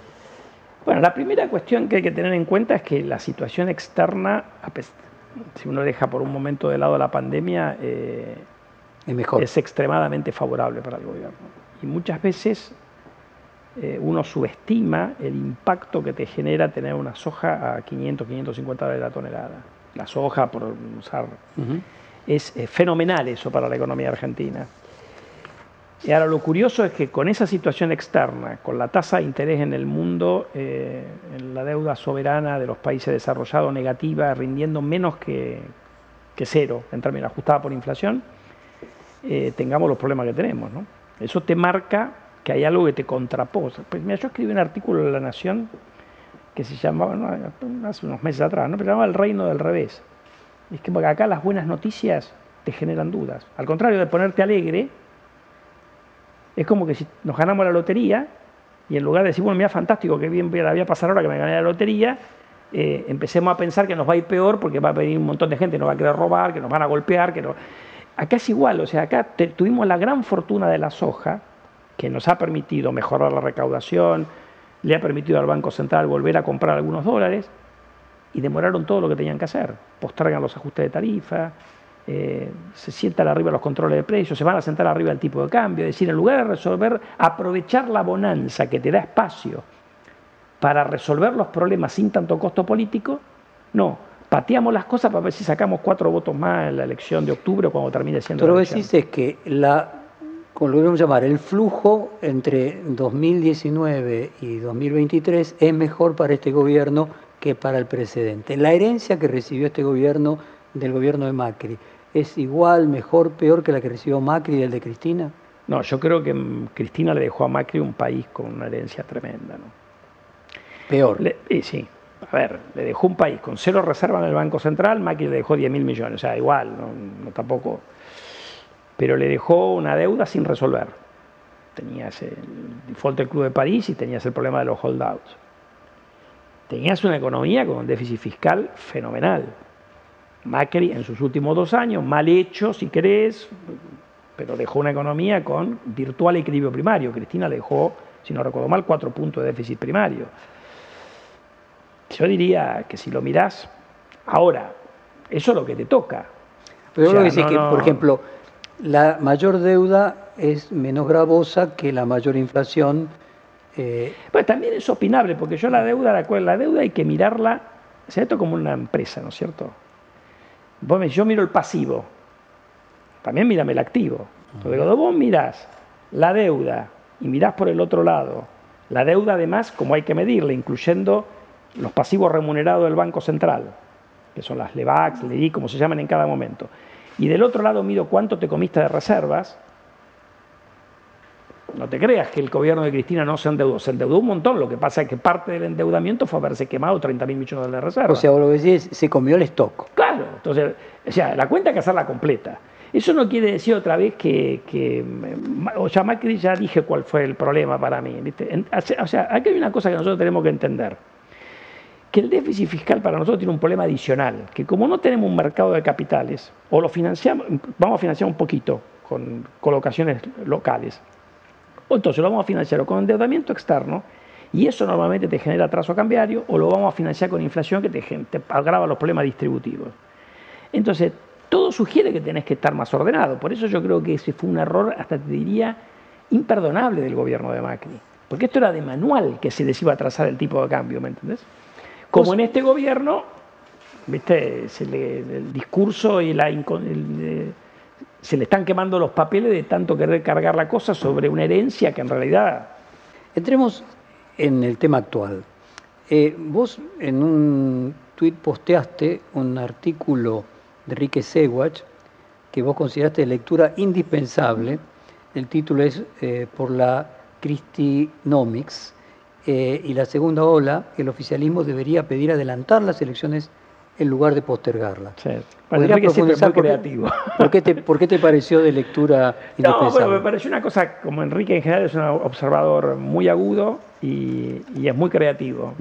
Bueno, la primera cuestión que hay que tener en cuenta es que la situación externa, si uno deja por un momento de lado la pandemia, eh, es, mejor. es extremadamente favorable para el gobierno. Y muchas veces eh, uno subestima el impacto que te genera tener una soja a 500, 550 dólares la tonelada. La soja, por usar, es eh, fenomenal eso para la economía argentina. Y ahora lo curioso es que con esa situación externa, con la tasa de interés en el mundo, eh, en la deuda soberana de los países desarrollados negativa, rindiendo menos que, que cero en términos ajustados por inflación, tengamos los problemas que tenemos. ¿no? Eso te marca que hay algo que te contraposa. Pues mira, yo escribí un artículo en La Nación que se llamaba, hace unos meses atrás, ¿no? pero se llamaba El Reino del Revés. es que acá las buenas noticias te generan dudas. Al contrario de ponerte alegre, es como que si nos ganamos la lotería y en lugar de decir, bueno, mira, fantástico, qué bien voy a pasar ahora que me gané la lotería, eh, empecemos a pensar que nos va a ir peor porque va a venir un montón de gente, nos va a querer robar, que nos van a golpear, que no... Acá es igual, o sea, acá tuvimos la gran fortuna de la soja, que nos ha permitido mejorar la recaudación, le ha permitido al Banco Central volver a comprar algunos dólares y demoraron todo lo que tenían que hacer. Postergan los ajustes de tarifa, eh, se sientan arriba los controles de precios, se van a sentar arriba el tipo de cambio. Es decir, en lugar de resolver, aprovechar la bonanza que te da espacio para resolver los problemas sin tanto costo político, no, pateamos las cosas para ver si sacamos cuatro votos más en la elección de octubre o cuando termine siendo. Pero lo que decís es que la lo podemos llamar, el flujo entre 2019 y 2023 es mejor para este gobierno que para el precedente. La herencia que recibió este gobierno del gobierno de Macri, ¿es igual, mejor, peor que la que recibió Macri del de Cristina? No, yo creo que Cristina le dejó a Macri un país con una herencia tremenda. ¿no? Peor. sí, a ver, le dejó un país con cero reserva en el Banco Central, Macri le dejó 10 mil millones, o sea, igual, no, tampoco. Pero le dejó una deuda sin resolver. Tenías el default del Club de París y tenías el problema de los holdouts. Tenías una economía con un déficit fiscal fenomenal. Macri en sus últimos dos años, mal hecho si querés, pero dejó una economía con virtual equilibrio primario. Cristina le dejó, si no recuerdo mal, cuatro puntos de déficit primario. Yo diría que si lo mirás ahora, eso es lo que te toca. Pero que, por ejemplo, la mayor deuda es menos gravosa que la mayor inflación. Eh... Pues también es opinable, porque yo la deuda, la, la deuda hay que mirarla, esto como una empresa, ¿no es cierto? yo miro el pasivo, también mírame el activo. Entonces, cuando vos mirás la deuda y mirás por el otro lado, la deuda además, como hay que medirla, incluyendo los pasivos remunerados del Banco Central, que son las LEVAX, LEI, como se llaman en cada momento. Y del otro lado miro cuánto te comiste de reservas. No te creas que el gobierno de Cristina no se endeudó, se endeudó un montón. Lo que pasa es que parte del endeudamiento fue haberse quemado 30 mil millones de reservas. O sea, vos lo que decís, se comió el stock. Claro, entonces, o sea, la cuenta hay que hacerla completa. Eso no quiere decir otra vez que, o sea, Macri ya dije cuál fue el problema para mí. O sea, aquí hay una cosa que nosotros tenemos que entender que el déficit fiscal para nosotros tiene un problema adicional, que como no tenemos un mercado de capitales, o lo financiamos, vamos a financiar un poquito con colocaciones locales, o entonces lo vamos a financiar con endeudamiento externo, y eso normalmente te genera atraso cambiario, o lo vamos a financiar con inflación que te, te agrava los problemas distributivos. Entonces, todo sugiere que tenés que estar más ordenado. Por eso yo creo que ese fue un error, hasta te diría, imperdonable del gobierno de Macri. Porque esto era de manual que se les iba a trazar el tipo de cambio, ¿me entendés? Como en este gobierno, ¿viste? el discurso y la se le están quemando los papeles de tanto querer cargar la cosa sobre una herencia que en realidad... Entremos en el tema actual. Eh, vos en un tuit posteaste un artículo de Enrique Sewach que vos consideraste de lectura indispensable. El título es eh, Por la Christinomics, eh, y la segunda ola, el oficialismo debería pedir adelantar las elecciones en lugar de postergarlas. Sí. Podría profundizar muy creativo. ¿Por qué, te, ¿Por qué te pareció de lectura? No, bueno, me pareció una cosa, como Enrique en general es un observador muy agudo y, es muy creativo.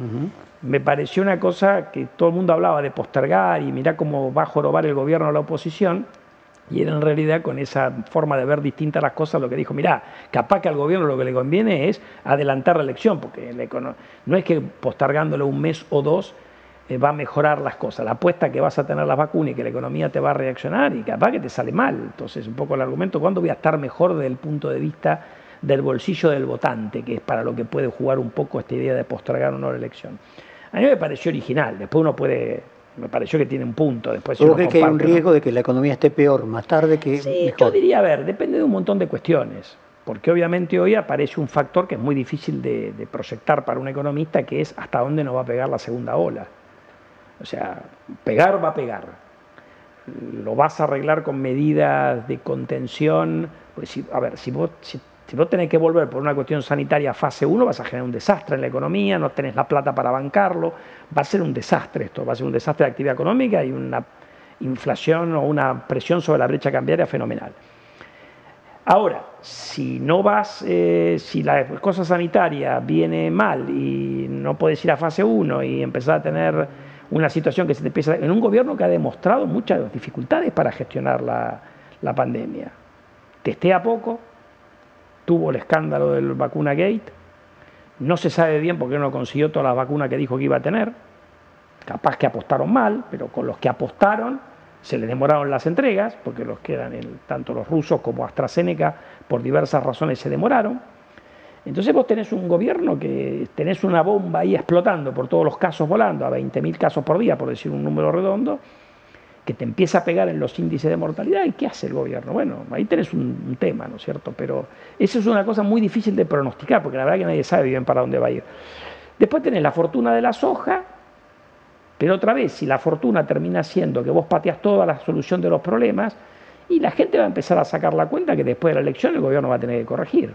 Me pareció una cosa que todo el mundo hablaba de postergar y mirá cómo va a jorobar el gobierno a la oposición y era en realidad con esa forma de ver distintas las cosas lo que dijo, mirá, capaz que al gobierno lo que le conviene es adelantar la elección, porque no es que postergándolo un mes o dos eh, va a mejorar las cosas. La apuesta que vas a tener las vacunas y que la economía te va a reaccionar y capaz que te sale mal. Entonces, un poco el argumento, ¿cuándo voy a estar mejor desde el punto de vista del bolsillo del votante, que es para lo que puede jugar un poco esta idea de postergar o no la elección? A mí me pareció original, después uno puede me pareció que tiene un punto. Después ¿Tú crees que hay un riesgo de que la economía esté peor más tarde que sí, Yo diría, a ver, depende de un montón de cuestiones. Porque obviamente hoy aparece un factor que es muy difícil de, proyectar para un economista, que es hasta dónde nos va a pegar la segunda ola. O sea, pegar va a pegar. Lo vas a arreglar con medidas de contención. Pues a ver, si vos, si vos tenés que volver por una cuestión sanitaria a fase 1, vas a generar un desastre en la economía, no tenés la plata para bancarlo, va a ser un desastre esto, va a ser un desastre de actividad económica y una inflación o una presión sobre la brecha cambiaria fenomenal. Ahora, si no vas, eh, si la cosa sanitaria viene mal y no puedes ir a fase 1 y empezar a tener una situación que se te empieza en un gobierno que ha demostrado muchas dificultades para gestionar la, la pandemia. Testea poco, tuvo el escándalo del vacuna gate, no se sabe bien por qué no consiguió todas las vacunas que dijo que iba a tener, capaz que apostaron mal, pero con los que apostaron se les demoraron las entregas, porque los que eran tanto los rusos como AstraZeneca por diversas razones se demoraron. Entonces vos tenés un gobierno que tenés una bomba ahí explotando por todos los casos volando, a 20.000 casos por día, por decir un número redondo, que te empieza a pegar en los índices de mortalidad, ¿y qué hace el gobierno? Bueno, ahí tenés un, tema, ¿no es cierto? Pero eso es una cosa muy difícil de pronosticar, porque la verdad que nadie sabe bien para dónde va a ir. Después tenés la fortuna de la soja, pero otra vez, si la fortuna termina siendo que vos pateas toda la solución de los problemas, y la gente va a empezar a sacar la cuenta que después de la elección el gobierno va a tener que corregir.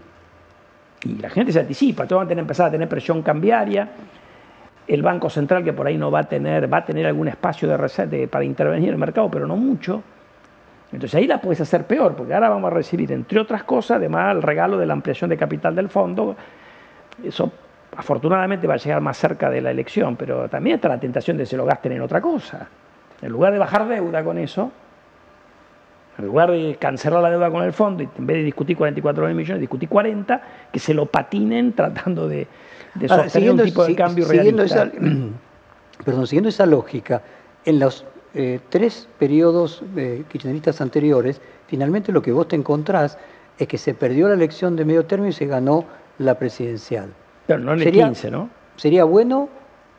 Y la gente se anticipa, todos van a tener, empezar a tener presión cambiaria, el Banco Central que por ahí no va a tener, va a tener algún espacio de, para intervenir en el mercado, pero no mucho. Entonces ahí la puedes hacer peor, porque ahora vamos a recibir, entre otras cosas, además el regalo de la ampliación de capital del fondo. Eso afortunadamente va a llegar más cerca de la elección, pero también está la tentación de que se lo gasten en otra cosa. En lugar de bajar deuda con eso, en lugar de cancelar la deuda con el fondo en vez de discutir 44 mil millones, discutir 40, que se lo patinen tratando de, sostener un tipo de cambio siguiendo Esa, perdón, siguiendo esa lógica, en los eh, tres periodos eh, kirchneristas anteriores, finalmente lo que vos te encontrás es que se perdió la elección de medio término y se ganó la presidencial. Pero no en el 15, ¿no? ¿Sería bueno?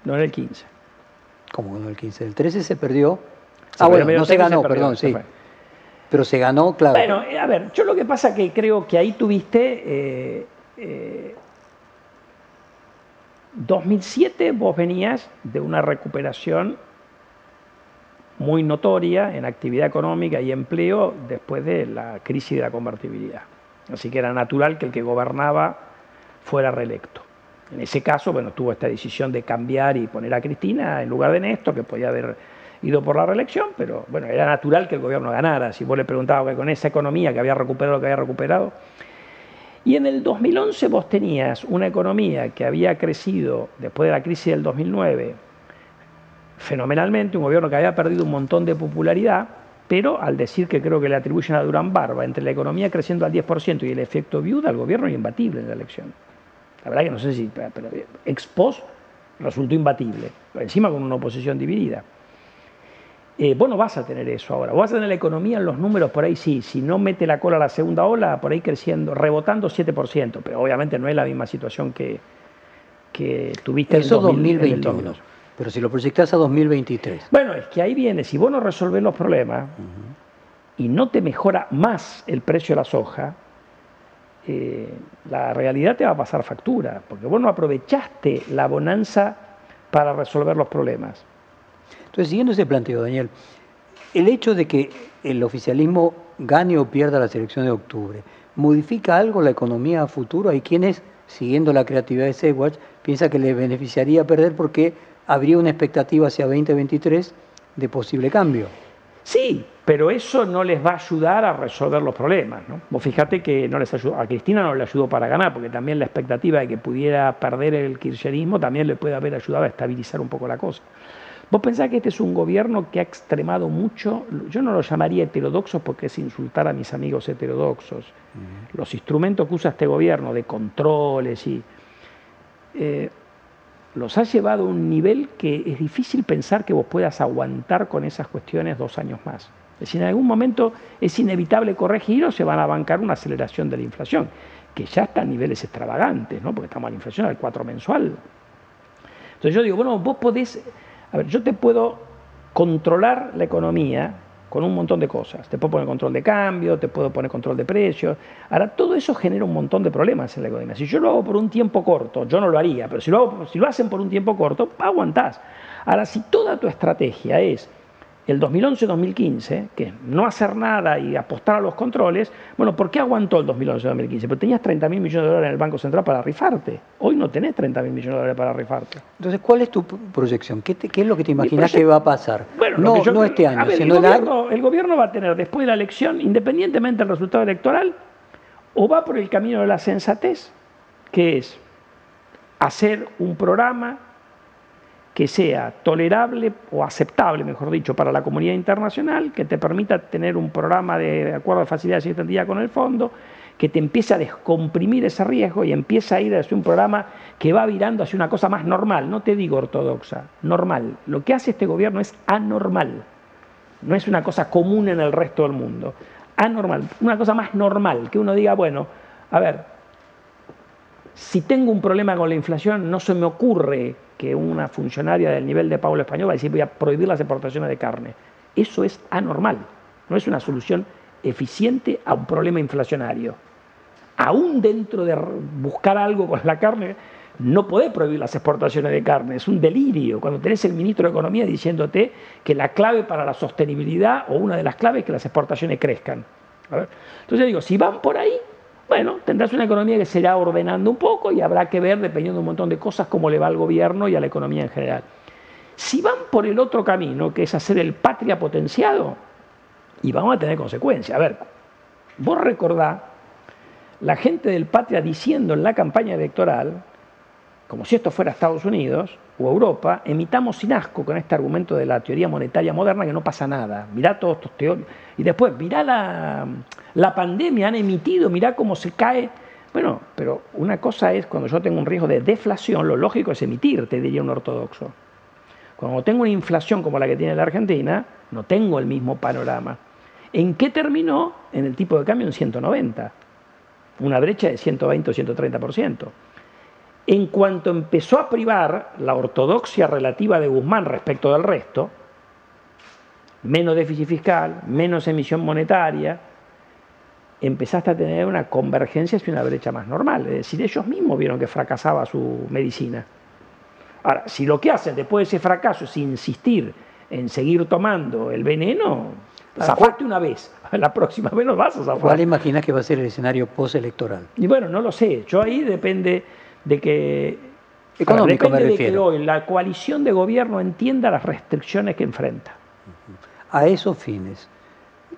No en el 15. ¿Cómo no en el 15? El 13 se perdió. ah, bueno, no se ganó, perdón, sí. Pero se ganó, claro. Bueno, a ver, yo lo que pasa que creo que ahí tuviste... 2007 eh, eh, vos venías de una recuperación muy notoria en actividad económica y empleo después de la crisis de la convertibilidad. Así que era natural que el que gobernaba fuera reelecto. En ese caso, bueno, tuvo esta decisión de cambiar y poner a Cristina en lugar de Néstor, que podía haber ido por la reelección, pero bueno, era natural que el gobierno ganara. Si vos le preguntabas que con esa economía que había recuperado lo que había recuperado. Y en el 2011 vos tenías una economía que había crecido después de la crisis del 2009 fenomenalmente, un gobierno que había perdido un montón de popularidad, pero al decir que creo que le atribuyen a Durán Barba, entre la economía creciendo al 10% y el efecto viuda, el gobierno era imbatible en la elección. La verdad que no sé si, pero ex post resultó imbatible, encima con una oposición dividida. Eh, vos no vas a tener eso ahora. Vos vas a tener la economía en los números por ahí sí. Si no mete la cola a la segunda ola, por ahí creciendo, rebotando 7%. Pero obviamente no es la misma situación que, que tuviste eso en 2021. pero si lo proyectás a 2023. Bueno, es que ahí viene. Si vos no resolvés los problemas y no te mejora más el precio de la soja, eh, la realidad te va a pasar factura. Porque vos no aprovechaste la bonanza para resolver los problemas. Entonces, siguiendo ese planteo, Daniel, el hecho de que el oficialismo gane o pierda las elecciones de octubre, ¿modifica algo la economía a futuro? Hay quienes, siguiendo la creatividad de Segwatch, piensan que le beneficiaría perder porque habría una expectativa hacia 2023 de posible cambio. Sí, pero eso no les va a ayudar a resolver los problemas. ¿no? Vos fíjate que no les ayudó, a Cristina no le ayudó para ganar, porque también la expectativa de que pudiera perder el kirchnerismo también le puede haber ayudado a estabilizar un poco la cosa. Vos pensás que este es un gobierno que ha extremado mucho, yo no lo llamaría heterodoxo porque es insultar a mis amigos heterodoxos. Los instrumentos que usa este gobierno de controles y... Eh, los ha llevado a un nivel que es difícil pensar que vos puedas aguantar con esas cuestiones dos años más. Es decir, en algún momento es inevitable corregir o se van a bancar una aceleración de la inflación, que ya está a niveles extravagantes, ¿no? porque estamos a la inflación al 4 mensual. Entonces yo digo, bueno, vos podés a ver, yo te puedo controlar la economía con un montón de cosas. Te puedo poner control de cambio, te puedo poner control de precios. Ahora, todo eso genera un montón de problemas en la economía. Si yo lo hago por un tiempo corto, yo no lo haría, pero si lo, hago, si lo hacen por un tiempo corto, aguantás. Ahora, si toda tu estrategia es el 2011-2015, que no hacer nada y apostar a los controles, bueno, ¿por qué aguantó el 2011-2015? Porque tenías 30 mil millones de dólares en el Banco Central para rifarte. Hoy no tenés 30 mil millones de dólares para rifarte. Entonces, ¿cuál es tu proyección? ¿Qué, es lo que te imaginas que va a pasar? Bueno, no, no este año, sino el gobierno, el gobierno va a tener después de la elección, independientemente del resultado electoral, o va por el camino de la sensatez, que es hacer un programa que sea tolerable o aceptable, mejor dicho, para la comunidad internacional, que te permita tener un programa de acuerdo de facilidad y con el fondo, que te empiece a descomprimir ese riesgo y empieza a ir hacia un programa que va virando hacia una cosa más normal, no te digo ortodoxa, normal. Lo que hace este gobierno es anormal, no es una cosa común en el resto del mundo, anormal, una cosa más normal, que uno diga, bueno, a ver, si tengo un problema con la inflación, no se me ocurre que una funcionaria del nivel de Pablo Español va a decir voy a prohibir las exportaciones de carne. Eso es anormal, no es una solución eficiente a un problema inflacionario. Aún dentro de buscar algo con la carne, no podés prohibir las exportaciones de carne, es un delirio. Cuando tenés el ministro de Economía diciéndote que la clave para la sostenibilidad o una de las claves es que las exportaciones crezcan. Entonces digo, si van por ahí, bueno, tendrás una economía que se irá ordenando un poco y habrá que ver, dependiendo de un montón de cosas, cómo le va al gobierno y a la economía en general. Si van por el otro camino, que es hacer el patria potenciado, y vamos a tener consecuencias. A ver, vos recordá la gente del patria diciendo en la campaña electoral como si esto fuera Estados Unidos o Europa, emitamos sin asco con este argumento de la teoría monetaria moderna que no pasa nada. Mirá todos estos teóricos. Y después, mirá la, la pandemia, han emitido, mirá cómo se cae. Bueno, pero una cosa es cuando yo tengo un riesgo de deflación, lo lógico es emitir, te diría un ortodoxo. Cuando tengo una inflación como la que tiene la Argentina, no tengo el mismo panorama. ¿En qué terminó? En el tipo de cambio en 190. Una brecha de 120 o 130%. En cuanto empezó a privar la ortodoxia relativa de Guzmán respecto del resto, menos déficit fiscal, menos emisión monetaria, empezaste a tener una convergencia hacia una brecha más normal. Es decir, ellos mismos vieron que fracasaba su medicina. Ahora, si lo que hacen después de ese fracaso es insistir en seguir tomando el veneno, zafaste una vez, la próxima vez no vas a zafar. ¿Cuál imaginas que va a ser el escenario postelectoral? Y bueno, no lo sé. Yo ahí depende de que, Económico me de que hoy la coalición de gobierno entienda las restricciones que enfrenta. A esos fines,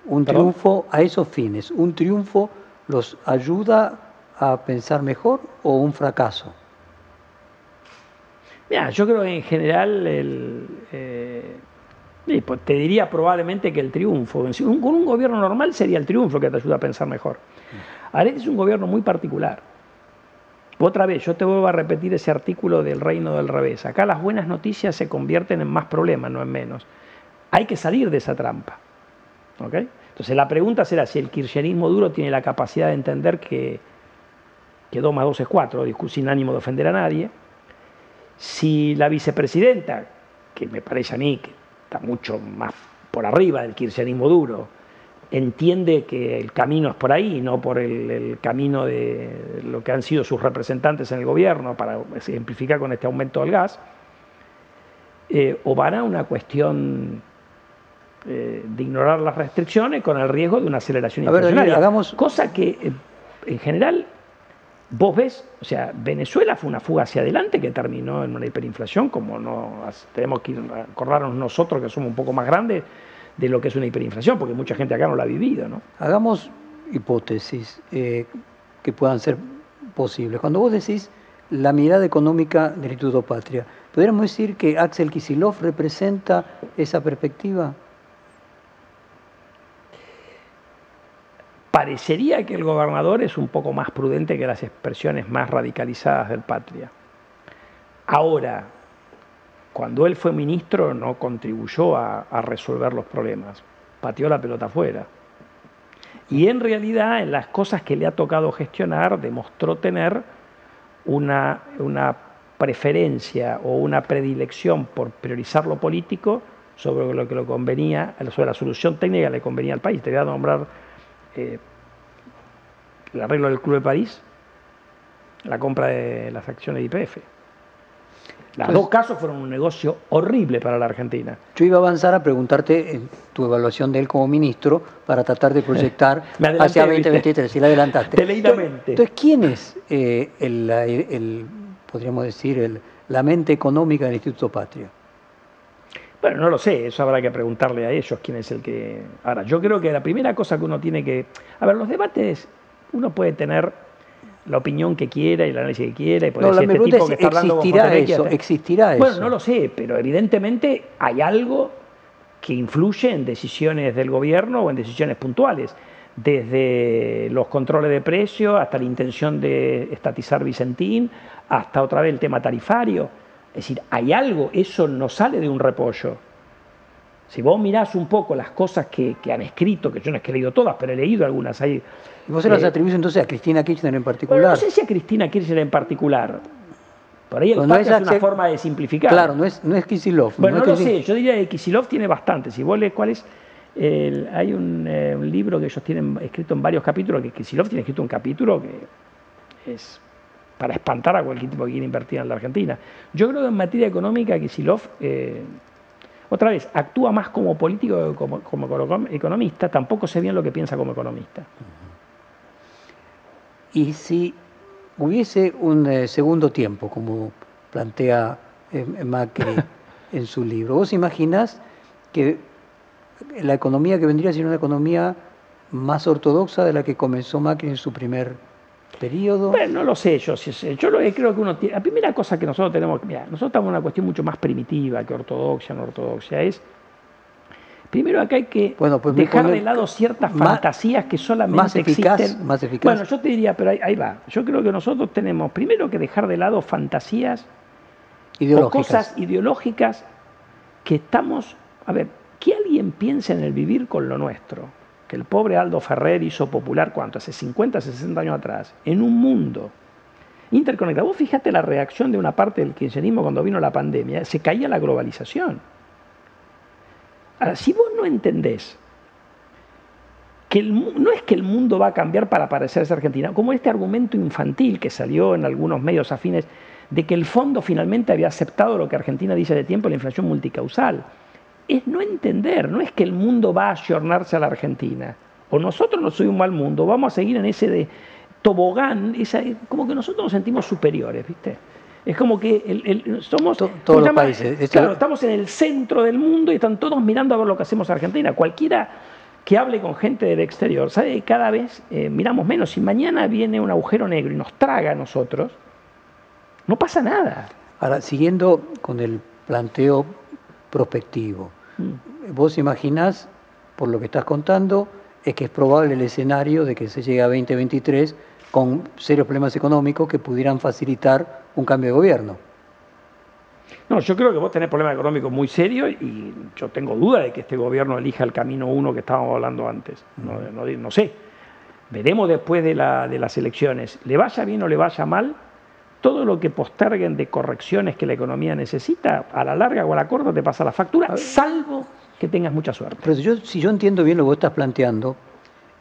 un ¿Perdón? triunfo, a esos fines, ¿un triunfo los ayuda a pensar mejor o un fracaso? Mira, yo creo que en general el, eh, pues te diría probablemente que el triunfo, un- con un gobierno normal sería el triunfo que te ayuda a pensar mejor. Ahora este es un gobierno muy particular. Otra vez, yo te vuelvo a repetir ese artículo del reino del revés. Acá las buenas noticias se convierten en más problemas, no en menos. Hay que salir de esa trampa. ¿ok? Entonces la pregunta será si el kirchnerismo duro tiene la capacidad de entender que, que 2 más 2 es 4, discu- sin ánimo de ofender a nadie. Si la vicepresidenta, que me parece a mí que está mucho más por arriba del kirchnerismo duro, entiende que el camino es por ahí, no por el, el camino de lo que han sido sus representantes en el gobierno, para ejemplificar con este aumento del gas, eh, o van a una cuestión eh, de ignorar las restricciones con el riesgo de una aceleración inflacionaria. hagamos- Cosa que eh, en general vos ves, o sea, Venezuela fue una fuga hacia adelante que terminó en una hiperinflación, como no tenemos que acordarnos nosotros que somos un poco más grandes de lo que es una hiperinflación, porque mucha gente acá no la ha vivido, ¿no? Hagamos hipótesis eh, que puedan ser posibles. Cuando vos decís la mirada económica del Instituto Patria, ¿podríamos decir que Axel Kisilov representa esa perspectiva? Parecería que el gobernador es un poco más prudente que las expresiones más radicalizadas del Patria. Ahora, cuando él fue ministro no contribuyó a, resolver los problemas, pateó la pelota afuera. Y en realidad en las cosas que le ha tocado gestionar demostró tener una, una preferencia o una predilección por priorizar lo político sobre lo que le convenía, sobre la solución técnica que le convenía al país. Te voy a nombrar eh, el arreglo del Club de París, la compra de las acciones de IPF. Los dos casos fueron un negocio horrible para la Argentina. Yo iba a avanzar a preguntarte eh, tu evaluación de él como ministro para tratar de proyectar hacia ¿viste? 2023, si la adelantaste. Te leí la Entonces- ¿quién es eh, el, el- el- podríamos decir, el- la mente económica del Instituto Patria? Bueno, no lo sé, eso habrá que preguntarle a ellos quién es el que... Ahora, yo creo que la primera cosa que uno tiene que... A ver, los debates, uno puede tener la opinión que quiera y el análisis que quiera y puede No, la decir este pregunta tipo es, que está hablando ¿existirá Fontevecchia eso? está- ¿Existirá Bueno, eso? no lo sé, pero evidentemente hay algo que influye en decisiones del gobierno o en decisiones puntuales, desde los controles de precio hasta la intención de estatizar Vicentín, hasta otra vez el tema tarifario. Es decir, hay algo, eso no sale de un repollo. Si vos mirás un poco las cosas que, que han escrito, que yo no es que he leído todas, pero he leído algunas ahí. ¿Y vos se las eh, atribuís entonces a Cristina Kirchner en bueno, particular? no sé si a Cristina Kirchner en particular, Por ahí el No es es, una forma de simplificar. Claro, no es, no es Kisilov. Bueno, no, lo Kisilov. sé, yo diría que Kisilov tiene bastante. Si vos lees cuál es, el- hay un, eh, un libro que ellos tienen escrito en varios capítulos, que Kisilov tiene escrito un capítulo que es para espantar a cualquier tipo que quiera invertir en la Argentina. Yo creo que en materia económica Kisilov, eh, otra vez, actúa más como político que como, como econo- economista, tampoco sé bien lo que piensa como economista. Y si hubiese un eh, segundo tiempo, como plantea eh, Macri en su libro, ¿vos imaginás que la economía que vendría siendo una economía más ortodoxa de la que comenzó Macri en su primer periodo? Bueno, no lo sé yo. si es- Yo lo que creo que uno tiene. La primera cosa que nosotros tenemos. Mira, nosotros estamos en una cuestión mucho más primitiva que ortodoxia, no ortodoxia. Es. Primero acá hay que Bueno, pues dejar de lado ciertas más- fantasías que solamente más eficaz, existen. más eficaz. Bueno, yo te diría, pero ahí, ahí va. Yo creo que nosotros tenemos primero que dejar de lado fantasías o cosas ideológicas que estamos. A ver, que alguien piense en el vivir con lo nuestro. Que el pobre Aldo Ferrer hizo popular, ¿cuánto? Hace 50, 60 años atrás. En un mundo interconectado. Vos fíjate la reacción de una parte del kirchnerismo cuando vino la pandemia. Se caía la globalización. Ahora, si vos no entendés que el no es que el mundo va a cambiar para parecerse a Argentina, como este argumento infantil que salió en algunos medios afines de que el fondo finalmente había aceptado lo que Argentina dice de tiempo, la inflación multicausal. Es no entender, no es que el mundo va a ayornarse a la Argentina. O nosotros nos subimos al mundo, vamos a seguir en ese de tobogán, esa, como que nosotros nos sentimos superiores, ¿viste? Es como que el- el- somos... To- ¿cómo todos los llama? países. Claro, estamos en el centro del mundo y están todos mirando a ver lo que hacemos en Argentina. Cualquiera que hable con gente del exterior sabe que cada vez eh, miramos menos. Si mañana viene un agujero negro y nos traga a nosotros, no pasa nada. Ahora, siguiendo con el planteo prospectivo, Mm. vos imaginás, por lo que estás contando, es que es probable el escenario de que se llegue a 2023 con serios problemas económicos que pudieran facilitar un cambio de gobierno. No, yo creo que vos tenés problemas económicos muy serios y yo tengo duda de que este gobierno elija el camino uno que estábamos hablando antes. No, no, no sé. Veremos después de, la- de las elecciones. Le vaya bien o le vaya mal, todo lo que posterguen de correcciones que la economía necesita, a la larga o a la corta te pasa la factura, salvo que tengas mucha suerte. Pero si yo, si yo entiendo bien lo que vos estás planteando,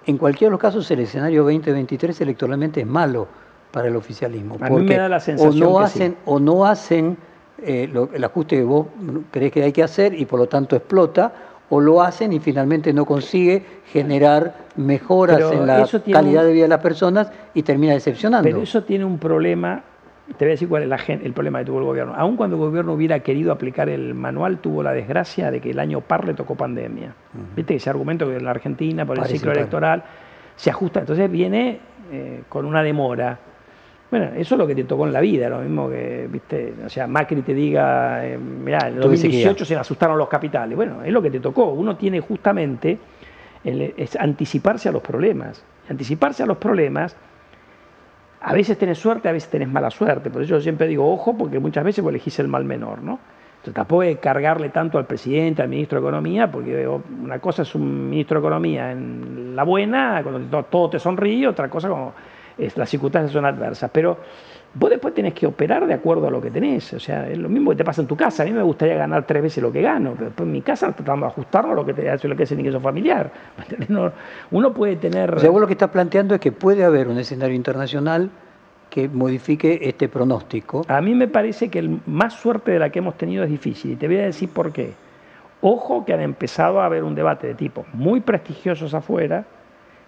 en cualquiera de los casos el escenario 2023 electoralmente es malo para el oficialismo. A mí me da la sensación o no que hacen, sí. o no hacen eh, lo- el ajuste que vos crees que hay que hacer y por lo tanto explota, o lo hacen y finalmente no consigue generar mejoras Pero en la calidad un- de vida de las personas y termina decepcionando. Pero eso tiene un problema, te voy a decir cuál es la el problema que tuvo el gobierno. Aun cuando el gobierno hubiera querido aplicar el manual, tuvo la desgracia de que el año par le tocó pandemia. Viste ese argumento que en la Argentina, por el Parece, ciclo electoral, se ajusta. Entonces viene eh, con una demora. Bueno, eso es lo que te tocó en la vida, lo mismo que, viste, o sea, Macri te diga, eh, mirá, en el Tuve sequía. 2018 se le asustaron los capitales. Bueno, es lo que te tocó. Uno tiene justamente el- es anticiparse a los problemas. Anticiparse a los problemas a veces tenés suerte, a veces tenés mala suerte. Por eso yo siempre digo, ojo, porque muchas veces vos elegís el mal menor, ¿no? Entonces tampoco que cargarle tanto al presidente, al ministro de Economía, porque una cosa es un ministro de Economía en la buena, cuando to- todo te sonríe, otra cosa como es, las circunstancias son adversas. Pero vos después tenés que operar de acuerdo a lo que tenés. O sea, es lo mismo que te pasa en tu casa. A mí me gustaría ganar tres veces lo que gano, pero después en mi casa tratamos de ajustarlo a lo que, te, a lo que es el ingreso familiar. Uno puede tener... O sea, vos lo que estás planteando es que puede haber un escenario internacional que modifique este pronóstico. A mí me parece que el más suerte de la que hemos tenido es difícil y te voy a decir por qué. Ojo que han empezado a haber un debate de tipos muy prestigiosos afuera,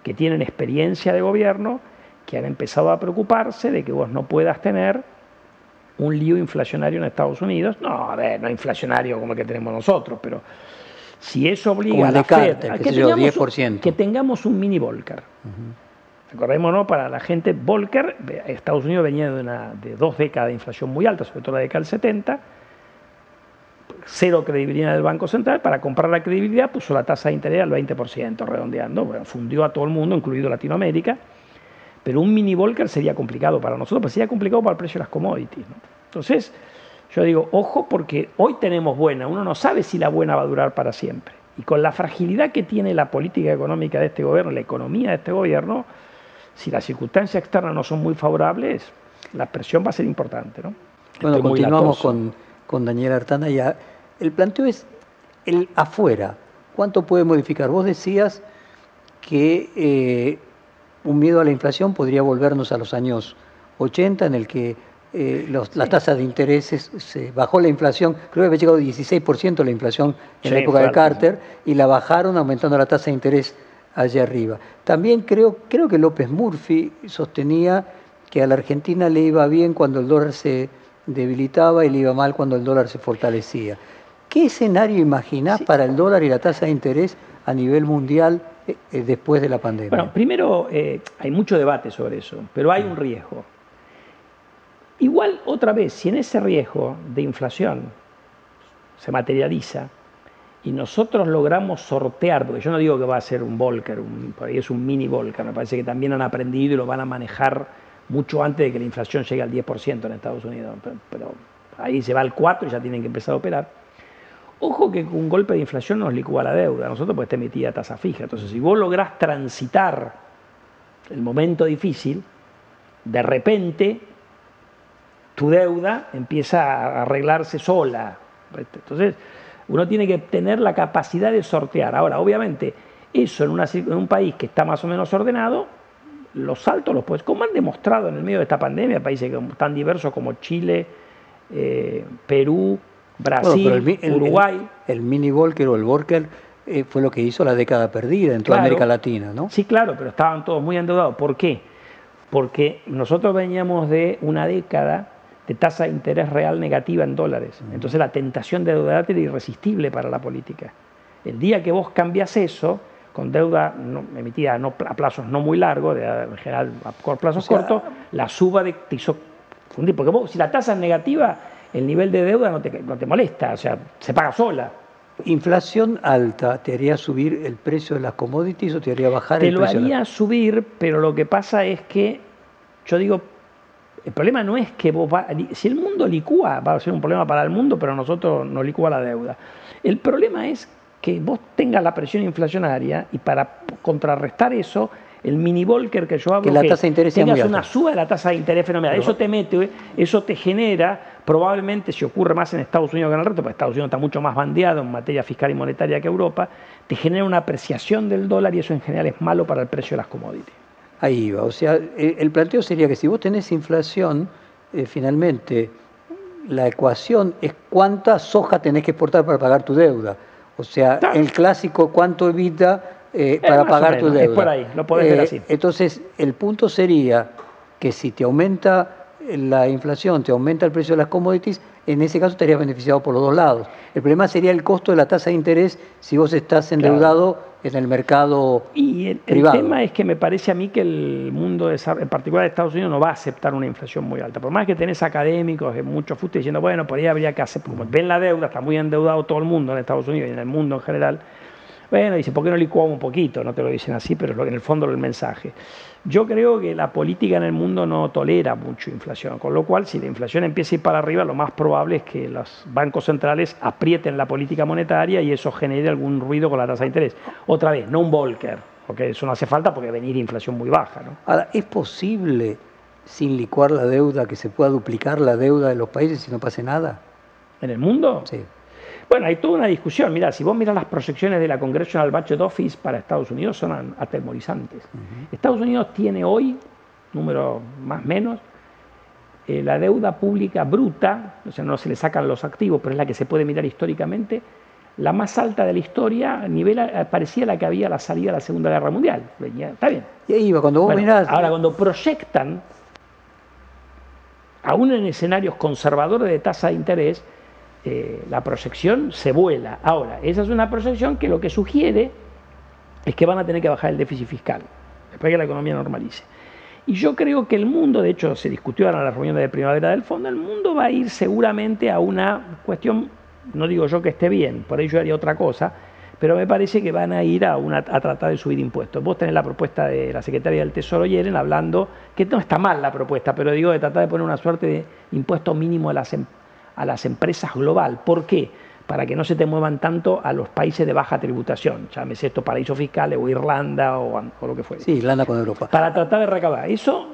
que tienen experiencia de gobierno, que han empezado a preocuparse de que vos no puedas tener un lío inflacionario en Estados Unidos. No, a ver, no inflacionario como el que tenemos nosotros, pero si eso obliga a la Fed a qué sé yo, tengamos un- 10%. que tengamos un mini Volcker. Recordémonos, para la gente, Volcker, Estados Unidos venía de, una, de dos décadas de inflación muy alta, sobre todo la década del 70, cero credibilidad del Banco Central, para comprar la credibilidad puso la tasa de interés al 20%, redondeando, bueno, fundió a todo el mundo, incluido Latinoamérica, pero un mini Volcker sería complicado para nosotros, pero sería complicado para el precio de las commodities. ¿no? Entonces, yo digo, ojo, porque hoy tenemos buena, uno no sabe si la buena va a durar para siempre. Y con la fragilidad que tiene la política económica de este gobierno, la economía de este gobierno, si las circunstancias externas no son muy favorables, la presión va a ser importante. ¿no? Bueno, continuamos con, con, Daniel Artana ya. El planteo es el afuera. ¿Cuánto puede modificar? Vos decías que eh, un miedo a la inflación podría volvernos a los años 80, en el que eh, las tasas de intereses, se bajó la inflación, creo que había llegado a 16% la inflación en la época de Carter, y la bajaron aumentando la tasa de interés allá arriba. También creo, creo que López Murphy sostenía que a la Argentina le iba bien cuando el dólar se debilitaba y le iba mal cuando el dólar se fortalecía. ¿Qué escenario imaginás para el dólar y la tasa de interés a nivel mundial después de la pandemia? Bueno, primero hay mucho debate sobre eso, pero hay un riesgo. Igual, otra vez, si en ese riesgo de inflación se materializa y nosotros logramos sortear, porque yo no digo que va a ser un Volcker, por ahí es un mini Volcker, me parece que también han aprendido y lo van a manejar mucho antes de que la inflación llegue al 10% en Estados Unidos, pero, ahí se va al 4 y ya tienen que empezar a operar. Ojo que un golpe de inflación nos licúa la deuda, nosotros pues te emitía tasa fija, entonces si vos lográs transitar el momento difícil, de repente tu deuda empieza a arreglarse sola. Entonces, uno tiene que tener la capacidad de sortear. Ahora, obviamente, eso en, un país que está más o menos ordenado, los saltos los puedes, como han demostrado en el medio de esta pandemia, países tan diversos como Chile, eh, Perú, Brasil, Uruguay. El, mini Volcker o el Volcker eh, fue lo que hizo la década perdida en toda América Latina, ¿no? Sí, claro, pero estaban todos muy endeudados. ¿Por qué? Porque nosotros veníamos de una década de tasa de interés real negativa en dólares. Entonces la tentación de endeudarte era irresistible para la política. El día que vos cambias eso, con deuda emitida no, a plazos no muy largos, en general a plazos cortos, la suba de, te hizo fundir. Porque vos, si la tasa es negativa, el nivel de deuda no te, no te molesta, o sea, se paga sola. Inflación alta, ¿te haría subir el precio de las commodities o te haría bajar el precio? Te lo haría subir, pero lo que pasa es que, yo digo, el problema no es que vos si el mundo licúa, va a ser un problema para el mundo, pero nosotros no licúa la deuda. El problema es que vos tengas la presión inflacionaria y para contrarrestar eso, el mini volker que yo hablo, que la tasa de interés tengas una suba de la tasa de interés fenomenal. eso te mete, eso te genera, probablemente si ocurre más en Estados Unidos que en el resto, porque Estados Unidos está mucho más bandeado en materia fiscal y monetaria que Europa, te genera una apreciación del dólar y eso en general es malo para el precio de las commodities. Ahí va. O sea, el planteo sería que si vos tenés inflación, eh, finalmente la ecuación es cuánta soja tenés que exportar para pagar tu deuda. O sea, el clásico cuánto evita eh, para pagar tu deuda. Es por ahí, lo podés ver eh, así. Entonces, el punto sería que si te aumenta la inflación, te aumenta el precio de las commodities, en ese caso estarías beneficiado por los dos lados. El problema sería el costo de la tasa de interés si vos estás endeudado en el mercado y el, privado. el tema es que me parece a mí que el mundo, en particular de Estados Unidos, no va a aceptar una inflación muy alta. Por más que tenés académicos, muchos fuste diciendo, bueno, por ahí habría que hacer, como ven la deuda, está muy endeudado todo el mundo en Estados Unidos y en el mundo en general, bueno, dice, ¿por qué no licuamos un poquito? No te lo dicen así, pero en el fondo el mensaje. Yo creo que la política en el mundo no tolera mucho inflación, con lo cual si la inflación empieza a ir para arriba, lo más probable es que los bancos centrales aprieten la política monetaria y eso genere algún ruido con la tasa de interés. Otra vez, no un Volcker, porque eso no hace falta porque venir inflación muy baja. ¿no? Ahora, ¿es posible sin licuar la deuda que se pueda duplicar la deuda de los países y no pase nada? ¿En el mundo? Sí. Bueno, hay toda una discusión. Mira, si vos miras las proyecciones de la Congressional Budget Office para Estados Unidos, son atemorizantes. Estados Unidos tiene hoy, número más o menos, eh, la deuda pública bruta, o sea, no se le sacan los activos, pero es la que se puede mirar históricamente, la más alta de la historia, a nivel eh, parecía la que había a la salida de la Segunda Guerra Mundial. Está bien. Y ahí va, cuando vos mirás... Ahora, cuando proyectan, aún en escenarios conservadores de tasa de interés, eh, la proyección se vuela. Ahora, esa es una proyección que lo que sugiere es que van a tener que bajar el déficit fiscal, después que la economía normalice. Y yo creo que el mundo, de hecho se discutió en la reunión de primavera del fondo, el mundo va a ir seguramente a una cuestión, no digo yo que esté bien, por ello haría otra cosa, pero me parece que van a ir a, una, a tratar de subir impuestos. Vos tenés la propuesta de la secretaria del Tesoro Yeren hablando, que no está mal la propuesta, pero digo de tratar de poner una suerte de impuesto mínimo a las empresas a las empresas global. ¿Por qué? Para que no se te muevan tanto a los países de baja tributación, llámese esto paraísos fiscales o Irlanda o, lo que fuera. Sí, Irlanda con Europa. Para tratar de recabar. Eso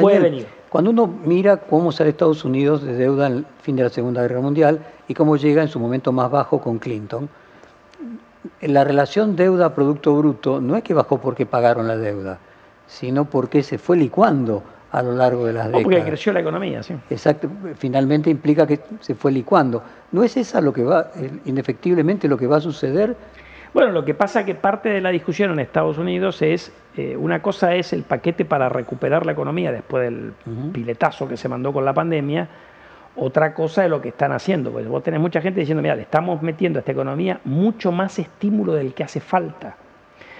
puede venir. Cuando uno mira cómo sale Estados Unidos de deuda al fin de la Segunda Guerra Mundial y cómo llega en su momento más bajo con Clinton, la relación deuda-producto bruto no es que bajó porque pagaron la deuda, sino porque se fue licuando a lo largo de las décadas. Porque creció la economía, sí. Exacto, finalmente implica que se fue licuando. ¿No es esa lo que va, indefectiblemente lo que va a suceder? Bueno, lo que pasa es que parte de la discusión en Estados Unidos es, eh, una cosa es el paquete para recuperar la economía después del piletazo que se mandó con la pandemia, otra cosa es lo que están haciendo, pues vos tenés mucha gente diciendo, mira, le estamos metiendo a esta economía mucho más estímulo del que hace falta.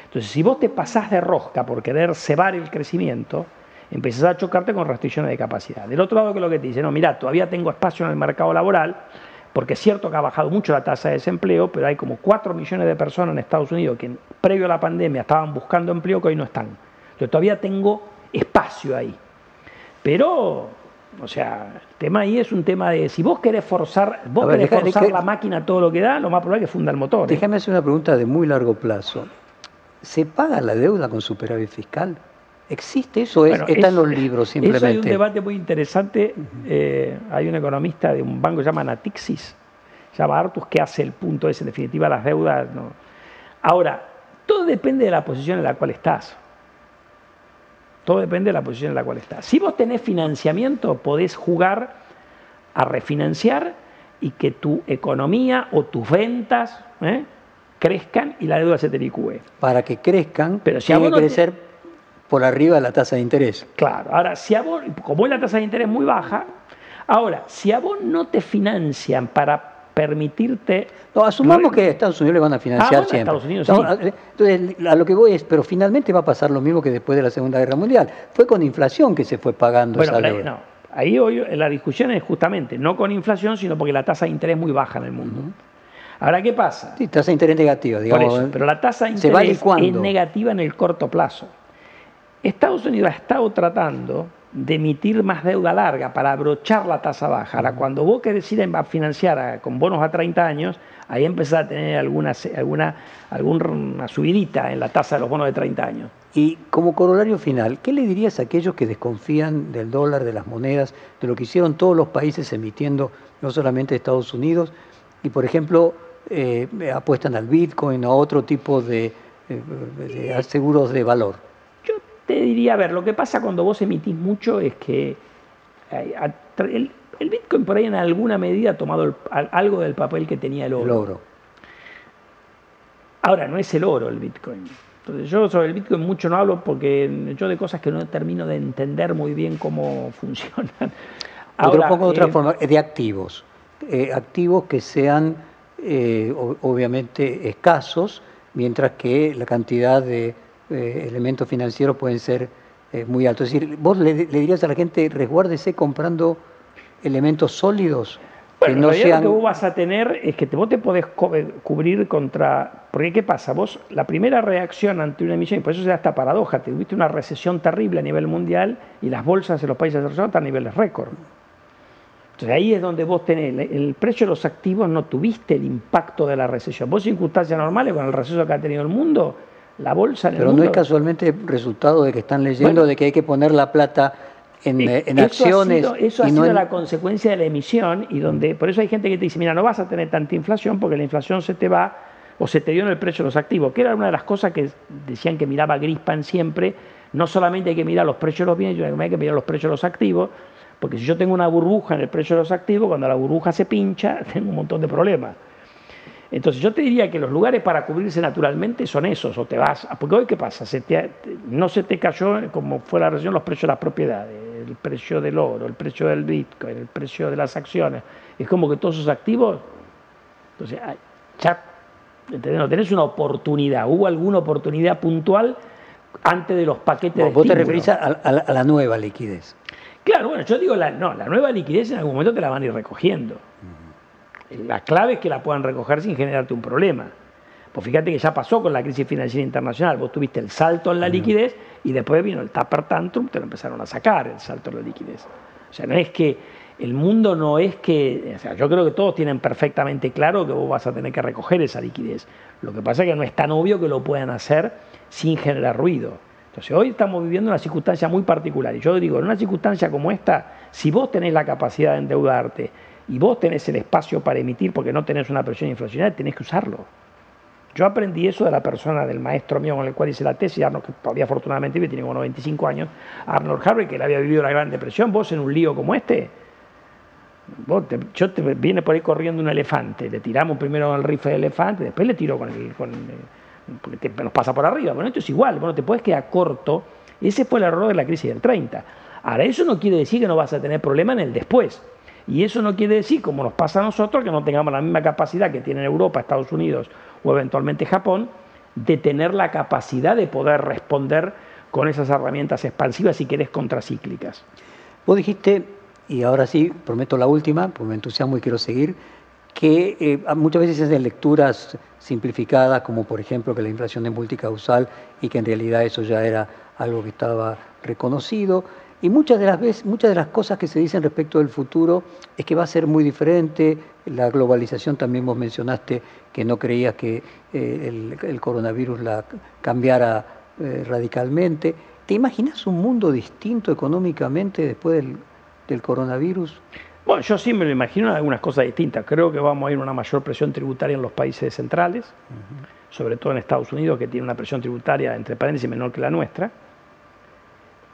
Entonces, si vos te pasás de rosca por querer cebar el crecimiento, empezás a chocarte con restricciones de capacidad. Del otro lado, que lo que te dice, no, mira, todavía tengo espacio en el mercado laboral, porque es cierto que ha bajado mucho la tasa de desempleo, pero hay como 4 millones de personas en Estados Unidos que previo a la pandemia estaban buscando empleo que hoy no están. Entonces todavía tengo espacio ahí. Pero o sea, el tema ahí es un tema de si vos querés forzar, vos querés forzar la máquina todo lo que da, lo más probable es que funda el motor. ¿eh? Déjame hacer una pregunta de muy largo plazo. ¿Se paga la deuda con superávit fiscal? ¿Existe eso? está en los libros simplemente. Eso hay un debate muy interesante. Eh, hay un economista de un banco que se llama Natixis, se llama Artus, que hace el punto ese, en definitiva, las deudas. Ahora, todo depende de la posición en la cual estás. Todo depende de la posición en la cual estás. Si vos tenés financiamiento, podés jugar a refinanciar y que tu economía o tus ventas ¿eh? crezcan y la deuda se te licúe. Para que crezcan, pero si tiene que crecer por arriba de la tasa de interés. Claro, ahora, si a vos, como es la tasa de interés muy baja, ahora, si a vos no te financian para permitirte... No, asumamos que a Estados Unidos le van a financiar ah, siempre. Estados Unidos, sí. Entonces, a lo que voy es, pero finalmente va a pasar lo mismo que después de la Segunda Guerra Mundial. Fue con inflación que se fue pagando esa deuda. No, ahí hoy la discusión es justamente no con inflación, sino porque la tasa de interés es muy baja en el mundo. Ahora, ¿qué pasa? Sí, tasa de interés negativa, digamos. ¿eh? pero la tasa de interés es negativa en el corto plazo. Estados Unidos ha estado tratando de emitir más deuda larga para abrochar la tasa baja. Ahora, cuando vos querés ir a financiar con bonos a 30 años, ahí empezás a tener alguna, alguna, alguna subidita en la tasa de los bonos de 30 años. Y como corolario final, ¿qué le dirías a aquellos que desconfían del dólar, de las monedas, de lo que hicieron todos los países emitiendo, no solamente Estados Unidos, y por ejemplo eh, apuestan al Bitcoin o a otro tipo de, eh, de seguros de valor? Te diría, a ver, lo que pasa cuando vos emitís mucho es que eh, el, Bitcoin por ahí en alguna medida ha tomado algo del papel que tenía el oro. El oro. Ahora, no es el oro el Bitcoin. Entonces, yo sobre el Bitcoin mucho no hablo porque yo de cosas que no termino de entender muy bien cómo funcionan. Ahora, pongo de otra eh, forma, de activos. Eh, activos que sean obviamente escasos, mientras que la cantidad de eh, elementos financieros pueden ser eh, muy altos. Es decir, vos le, dirías a la gente, resguárdese comprando elementos sólidos. Bueno, que no sean... lo que vos vas a tener es que vos te podés eh, cubrir contra... Porque ¿qué pasa? Vos, la primera reacción ante una emisión, y por eso se da esta paradoja, tuviste una recesión terrible a nivel mundial y las bolsas en los países desarrollados están a niveles récord. Entonces ahí es donde vos tenés el precio de los activos, no tuviste el impacto de la recesión. Vos, circunstancias normales, con el receso que ha tenido el mundo, la bolsa Pero no es casualmente resultado de que están leyendo de que hay que poner la plata en, eh, acciones. eso ha sido la consecuencia de la emisión y donde por eso hay gente que te dice, mira, no vas a tener tanta inflación porque la inflación se te va o se te dio en el precio de los activos, que era una de las cosas que decían que miraba Grispan siempre, no solamente hay que mirar los precios de los bienes, sino que hay que mirar los precios de los activos, porque si yo tengo una burbuja en el precio de los activos, cuando la burbuja se pincha, tengo un montón de problemas. Entonces yo te diría que los lugares para cubrirse naturalmente son esos, o te vas, porque hoy qué pasa, se no se te cayó como fue la recesión los precios de las propiedades, el precio del oro, el precio del bitcoin, el precio de las acciones, es como que todos esos activos, entonces ya no tenés una oportunidad, hubo alguna oportunidad puntual antes de los paquetes de Vos te referís a, la nueva liquidez. Claro, bueno, yo digo, la, no, la nueva liquidez en algún momento te la van a ir recogiendo. La clave es que la puedan recoger sin generarte un problema. Pues fíjate que ya pasó con la crisis financiera internacional. Vos tuviste el salto en la liquidez y después vino el tapper tantrum, te lo empezaron a sacar el salto en la liquidez. O sea, no es que el mundo no es que, o sea, yo creo que todos tienen perfectamente claro que vos vas a tener que recoger esa liquidez. Lo que pasa es que no es tan obvio que lo puedan hacer sin generar ruido. Entonces hoy estamos viviendo una circunstancia muy particular y yo digo, en una circunstancia como esta, si vos tenés la capacidad de endeudarte y vos tenés el espacio para emitir porque no tenés una presión inflacionaria, tenés que usarlo. Yo aprendí eso de la persona, del maestro mío con el cual hice la tesis, Arnold, que todavía afortunadamente vive, tiene como 95 años, Arnold Harvey, que él había vivido la Gran Depresión, vos en un lío como este, vos te, yo te viene por ahí corriendo un elefante, le tiramos primero al rifle del elefante, después le tiro con el... Con, porque nos pasa por arriba. Bueno, esto es igual, bueno, te puedes quedar corto. Ese fue el error de la crisis del 30. Ahora, eso no quiere decir que no vas a tener problema en el después. Y eso no quiere decir, como nos pasa a nosotros, que no tengamos la misma capacidad que tienen Europa, Estados Unidos o eventualmente Japón, de tener la capacidad de poder responder con esas herramientas expansivas, si querés, contracíclicas. Vos dijiste, y ahora sí, prometo la última, porque me entusiasmo y quiero seguir, que eh, muchas veces es de lecturas simplificadas, como por ejemplo que la inflación es multicausal y que en realidad eso ya era algo que estaba reconocido. Y muchas de las veces, muchas de las cosas que se dicen respecto del futuro es que va a ser muy diferente. La globalización también vos mencionaste que no creías que eh, el, coronavirus la cambiara eh, radicalmente. ¿Te imaginas un mundo distinto económicamente después del coronavirus? Bueno, yo sí me lo imagino algunas cosas distintas. Creo que vamos a ir a una mayor presión tributaria en los países centrales, sobre todo en Estados Unidos, que tiene una presión tributaria, entre paréntesis, menor que la nuestra.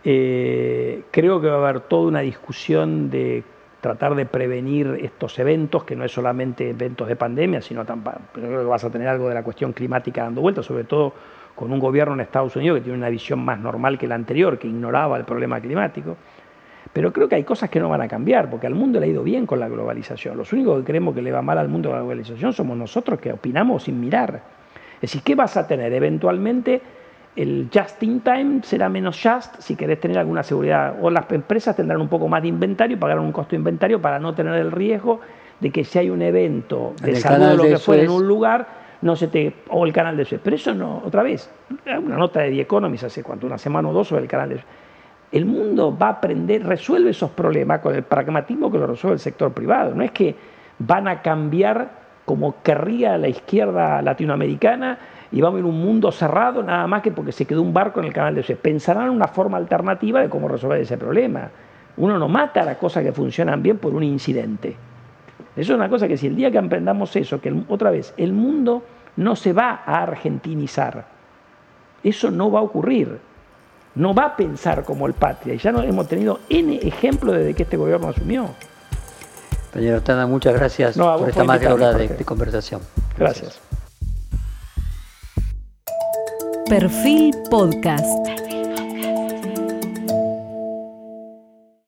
Eh, creo que va a haber toda una discusión de tratar de prevenir estos eventos, que no es solamente eventos de pandemia, sino también, que vas a tener algo de la cuestión climática dando vueltas, sobre todo con un gobierno en Estados Unidos que tiene una visión más normal que la anterior, que ignoraba el problema climático. Pero creo que hay cosas que no van a cambiar, porque al mundo le ha ido bien con la globalización. Los únicos que creemos que le va mal al mundo la globalización somos nosotros que opinamos sin mirar. Es decir, ¿qué vas a tener? Eventualmente el just in time será menos just si querés tener alguna seguridad. O las empresas tendrán un poco más de inventario, pagarán un costo de inventario para no tener el riesgo de que si hay un evento de salud o lo que fuera en un lugar, no se te. o el canal de Suez. Pero eso no, otra vez, una nota de The Economist hace cuánto, una semana o dos sobre el canal de Suez el mundo va a aprender, resuelve esos problemas con el pragmatismo que lo resuelve el sector privado. No es que van a cambiar como querría la izquierda latinoamericana y vamos a ir a un mundo cerrado nada más que porque se quedó un barco en el canal de Suez. Pensarán una forma alternativa de cómo resolver ese problema. Uno no mata a las cosas que funcionan bien por un incidente. Eso es una cosa que si el día que aprendamos eso, que otra vez, el mundo no se va a argentinizar. Eso no va a ocurrir no va a pensar como el patria. Y ya no hemos tenido N ejemplos desde que este gobierno asumió. Señor Tana, muchas gracias por esta más hora de, de, conversación. gracias. Perfil Podcast.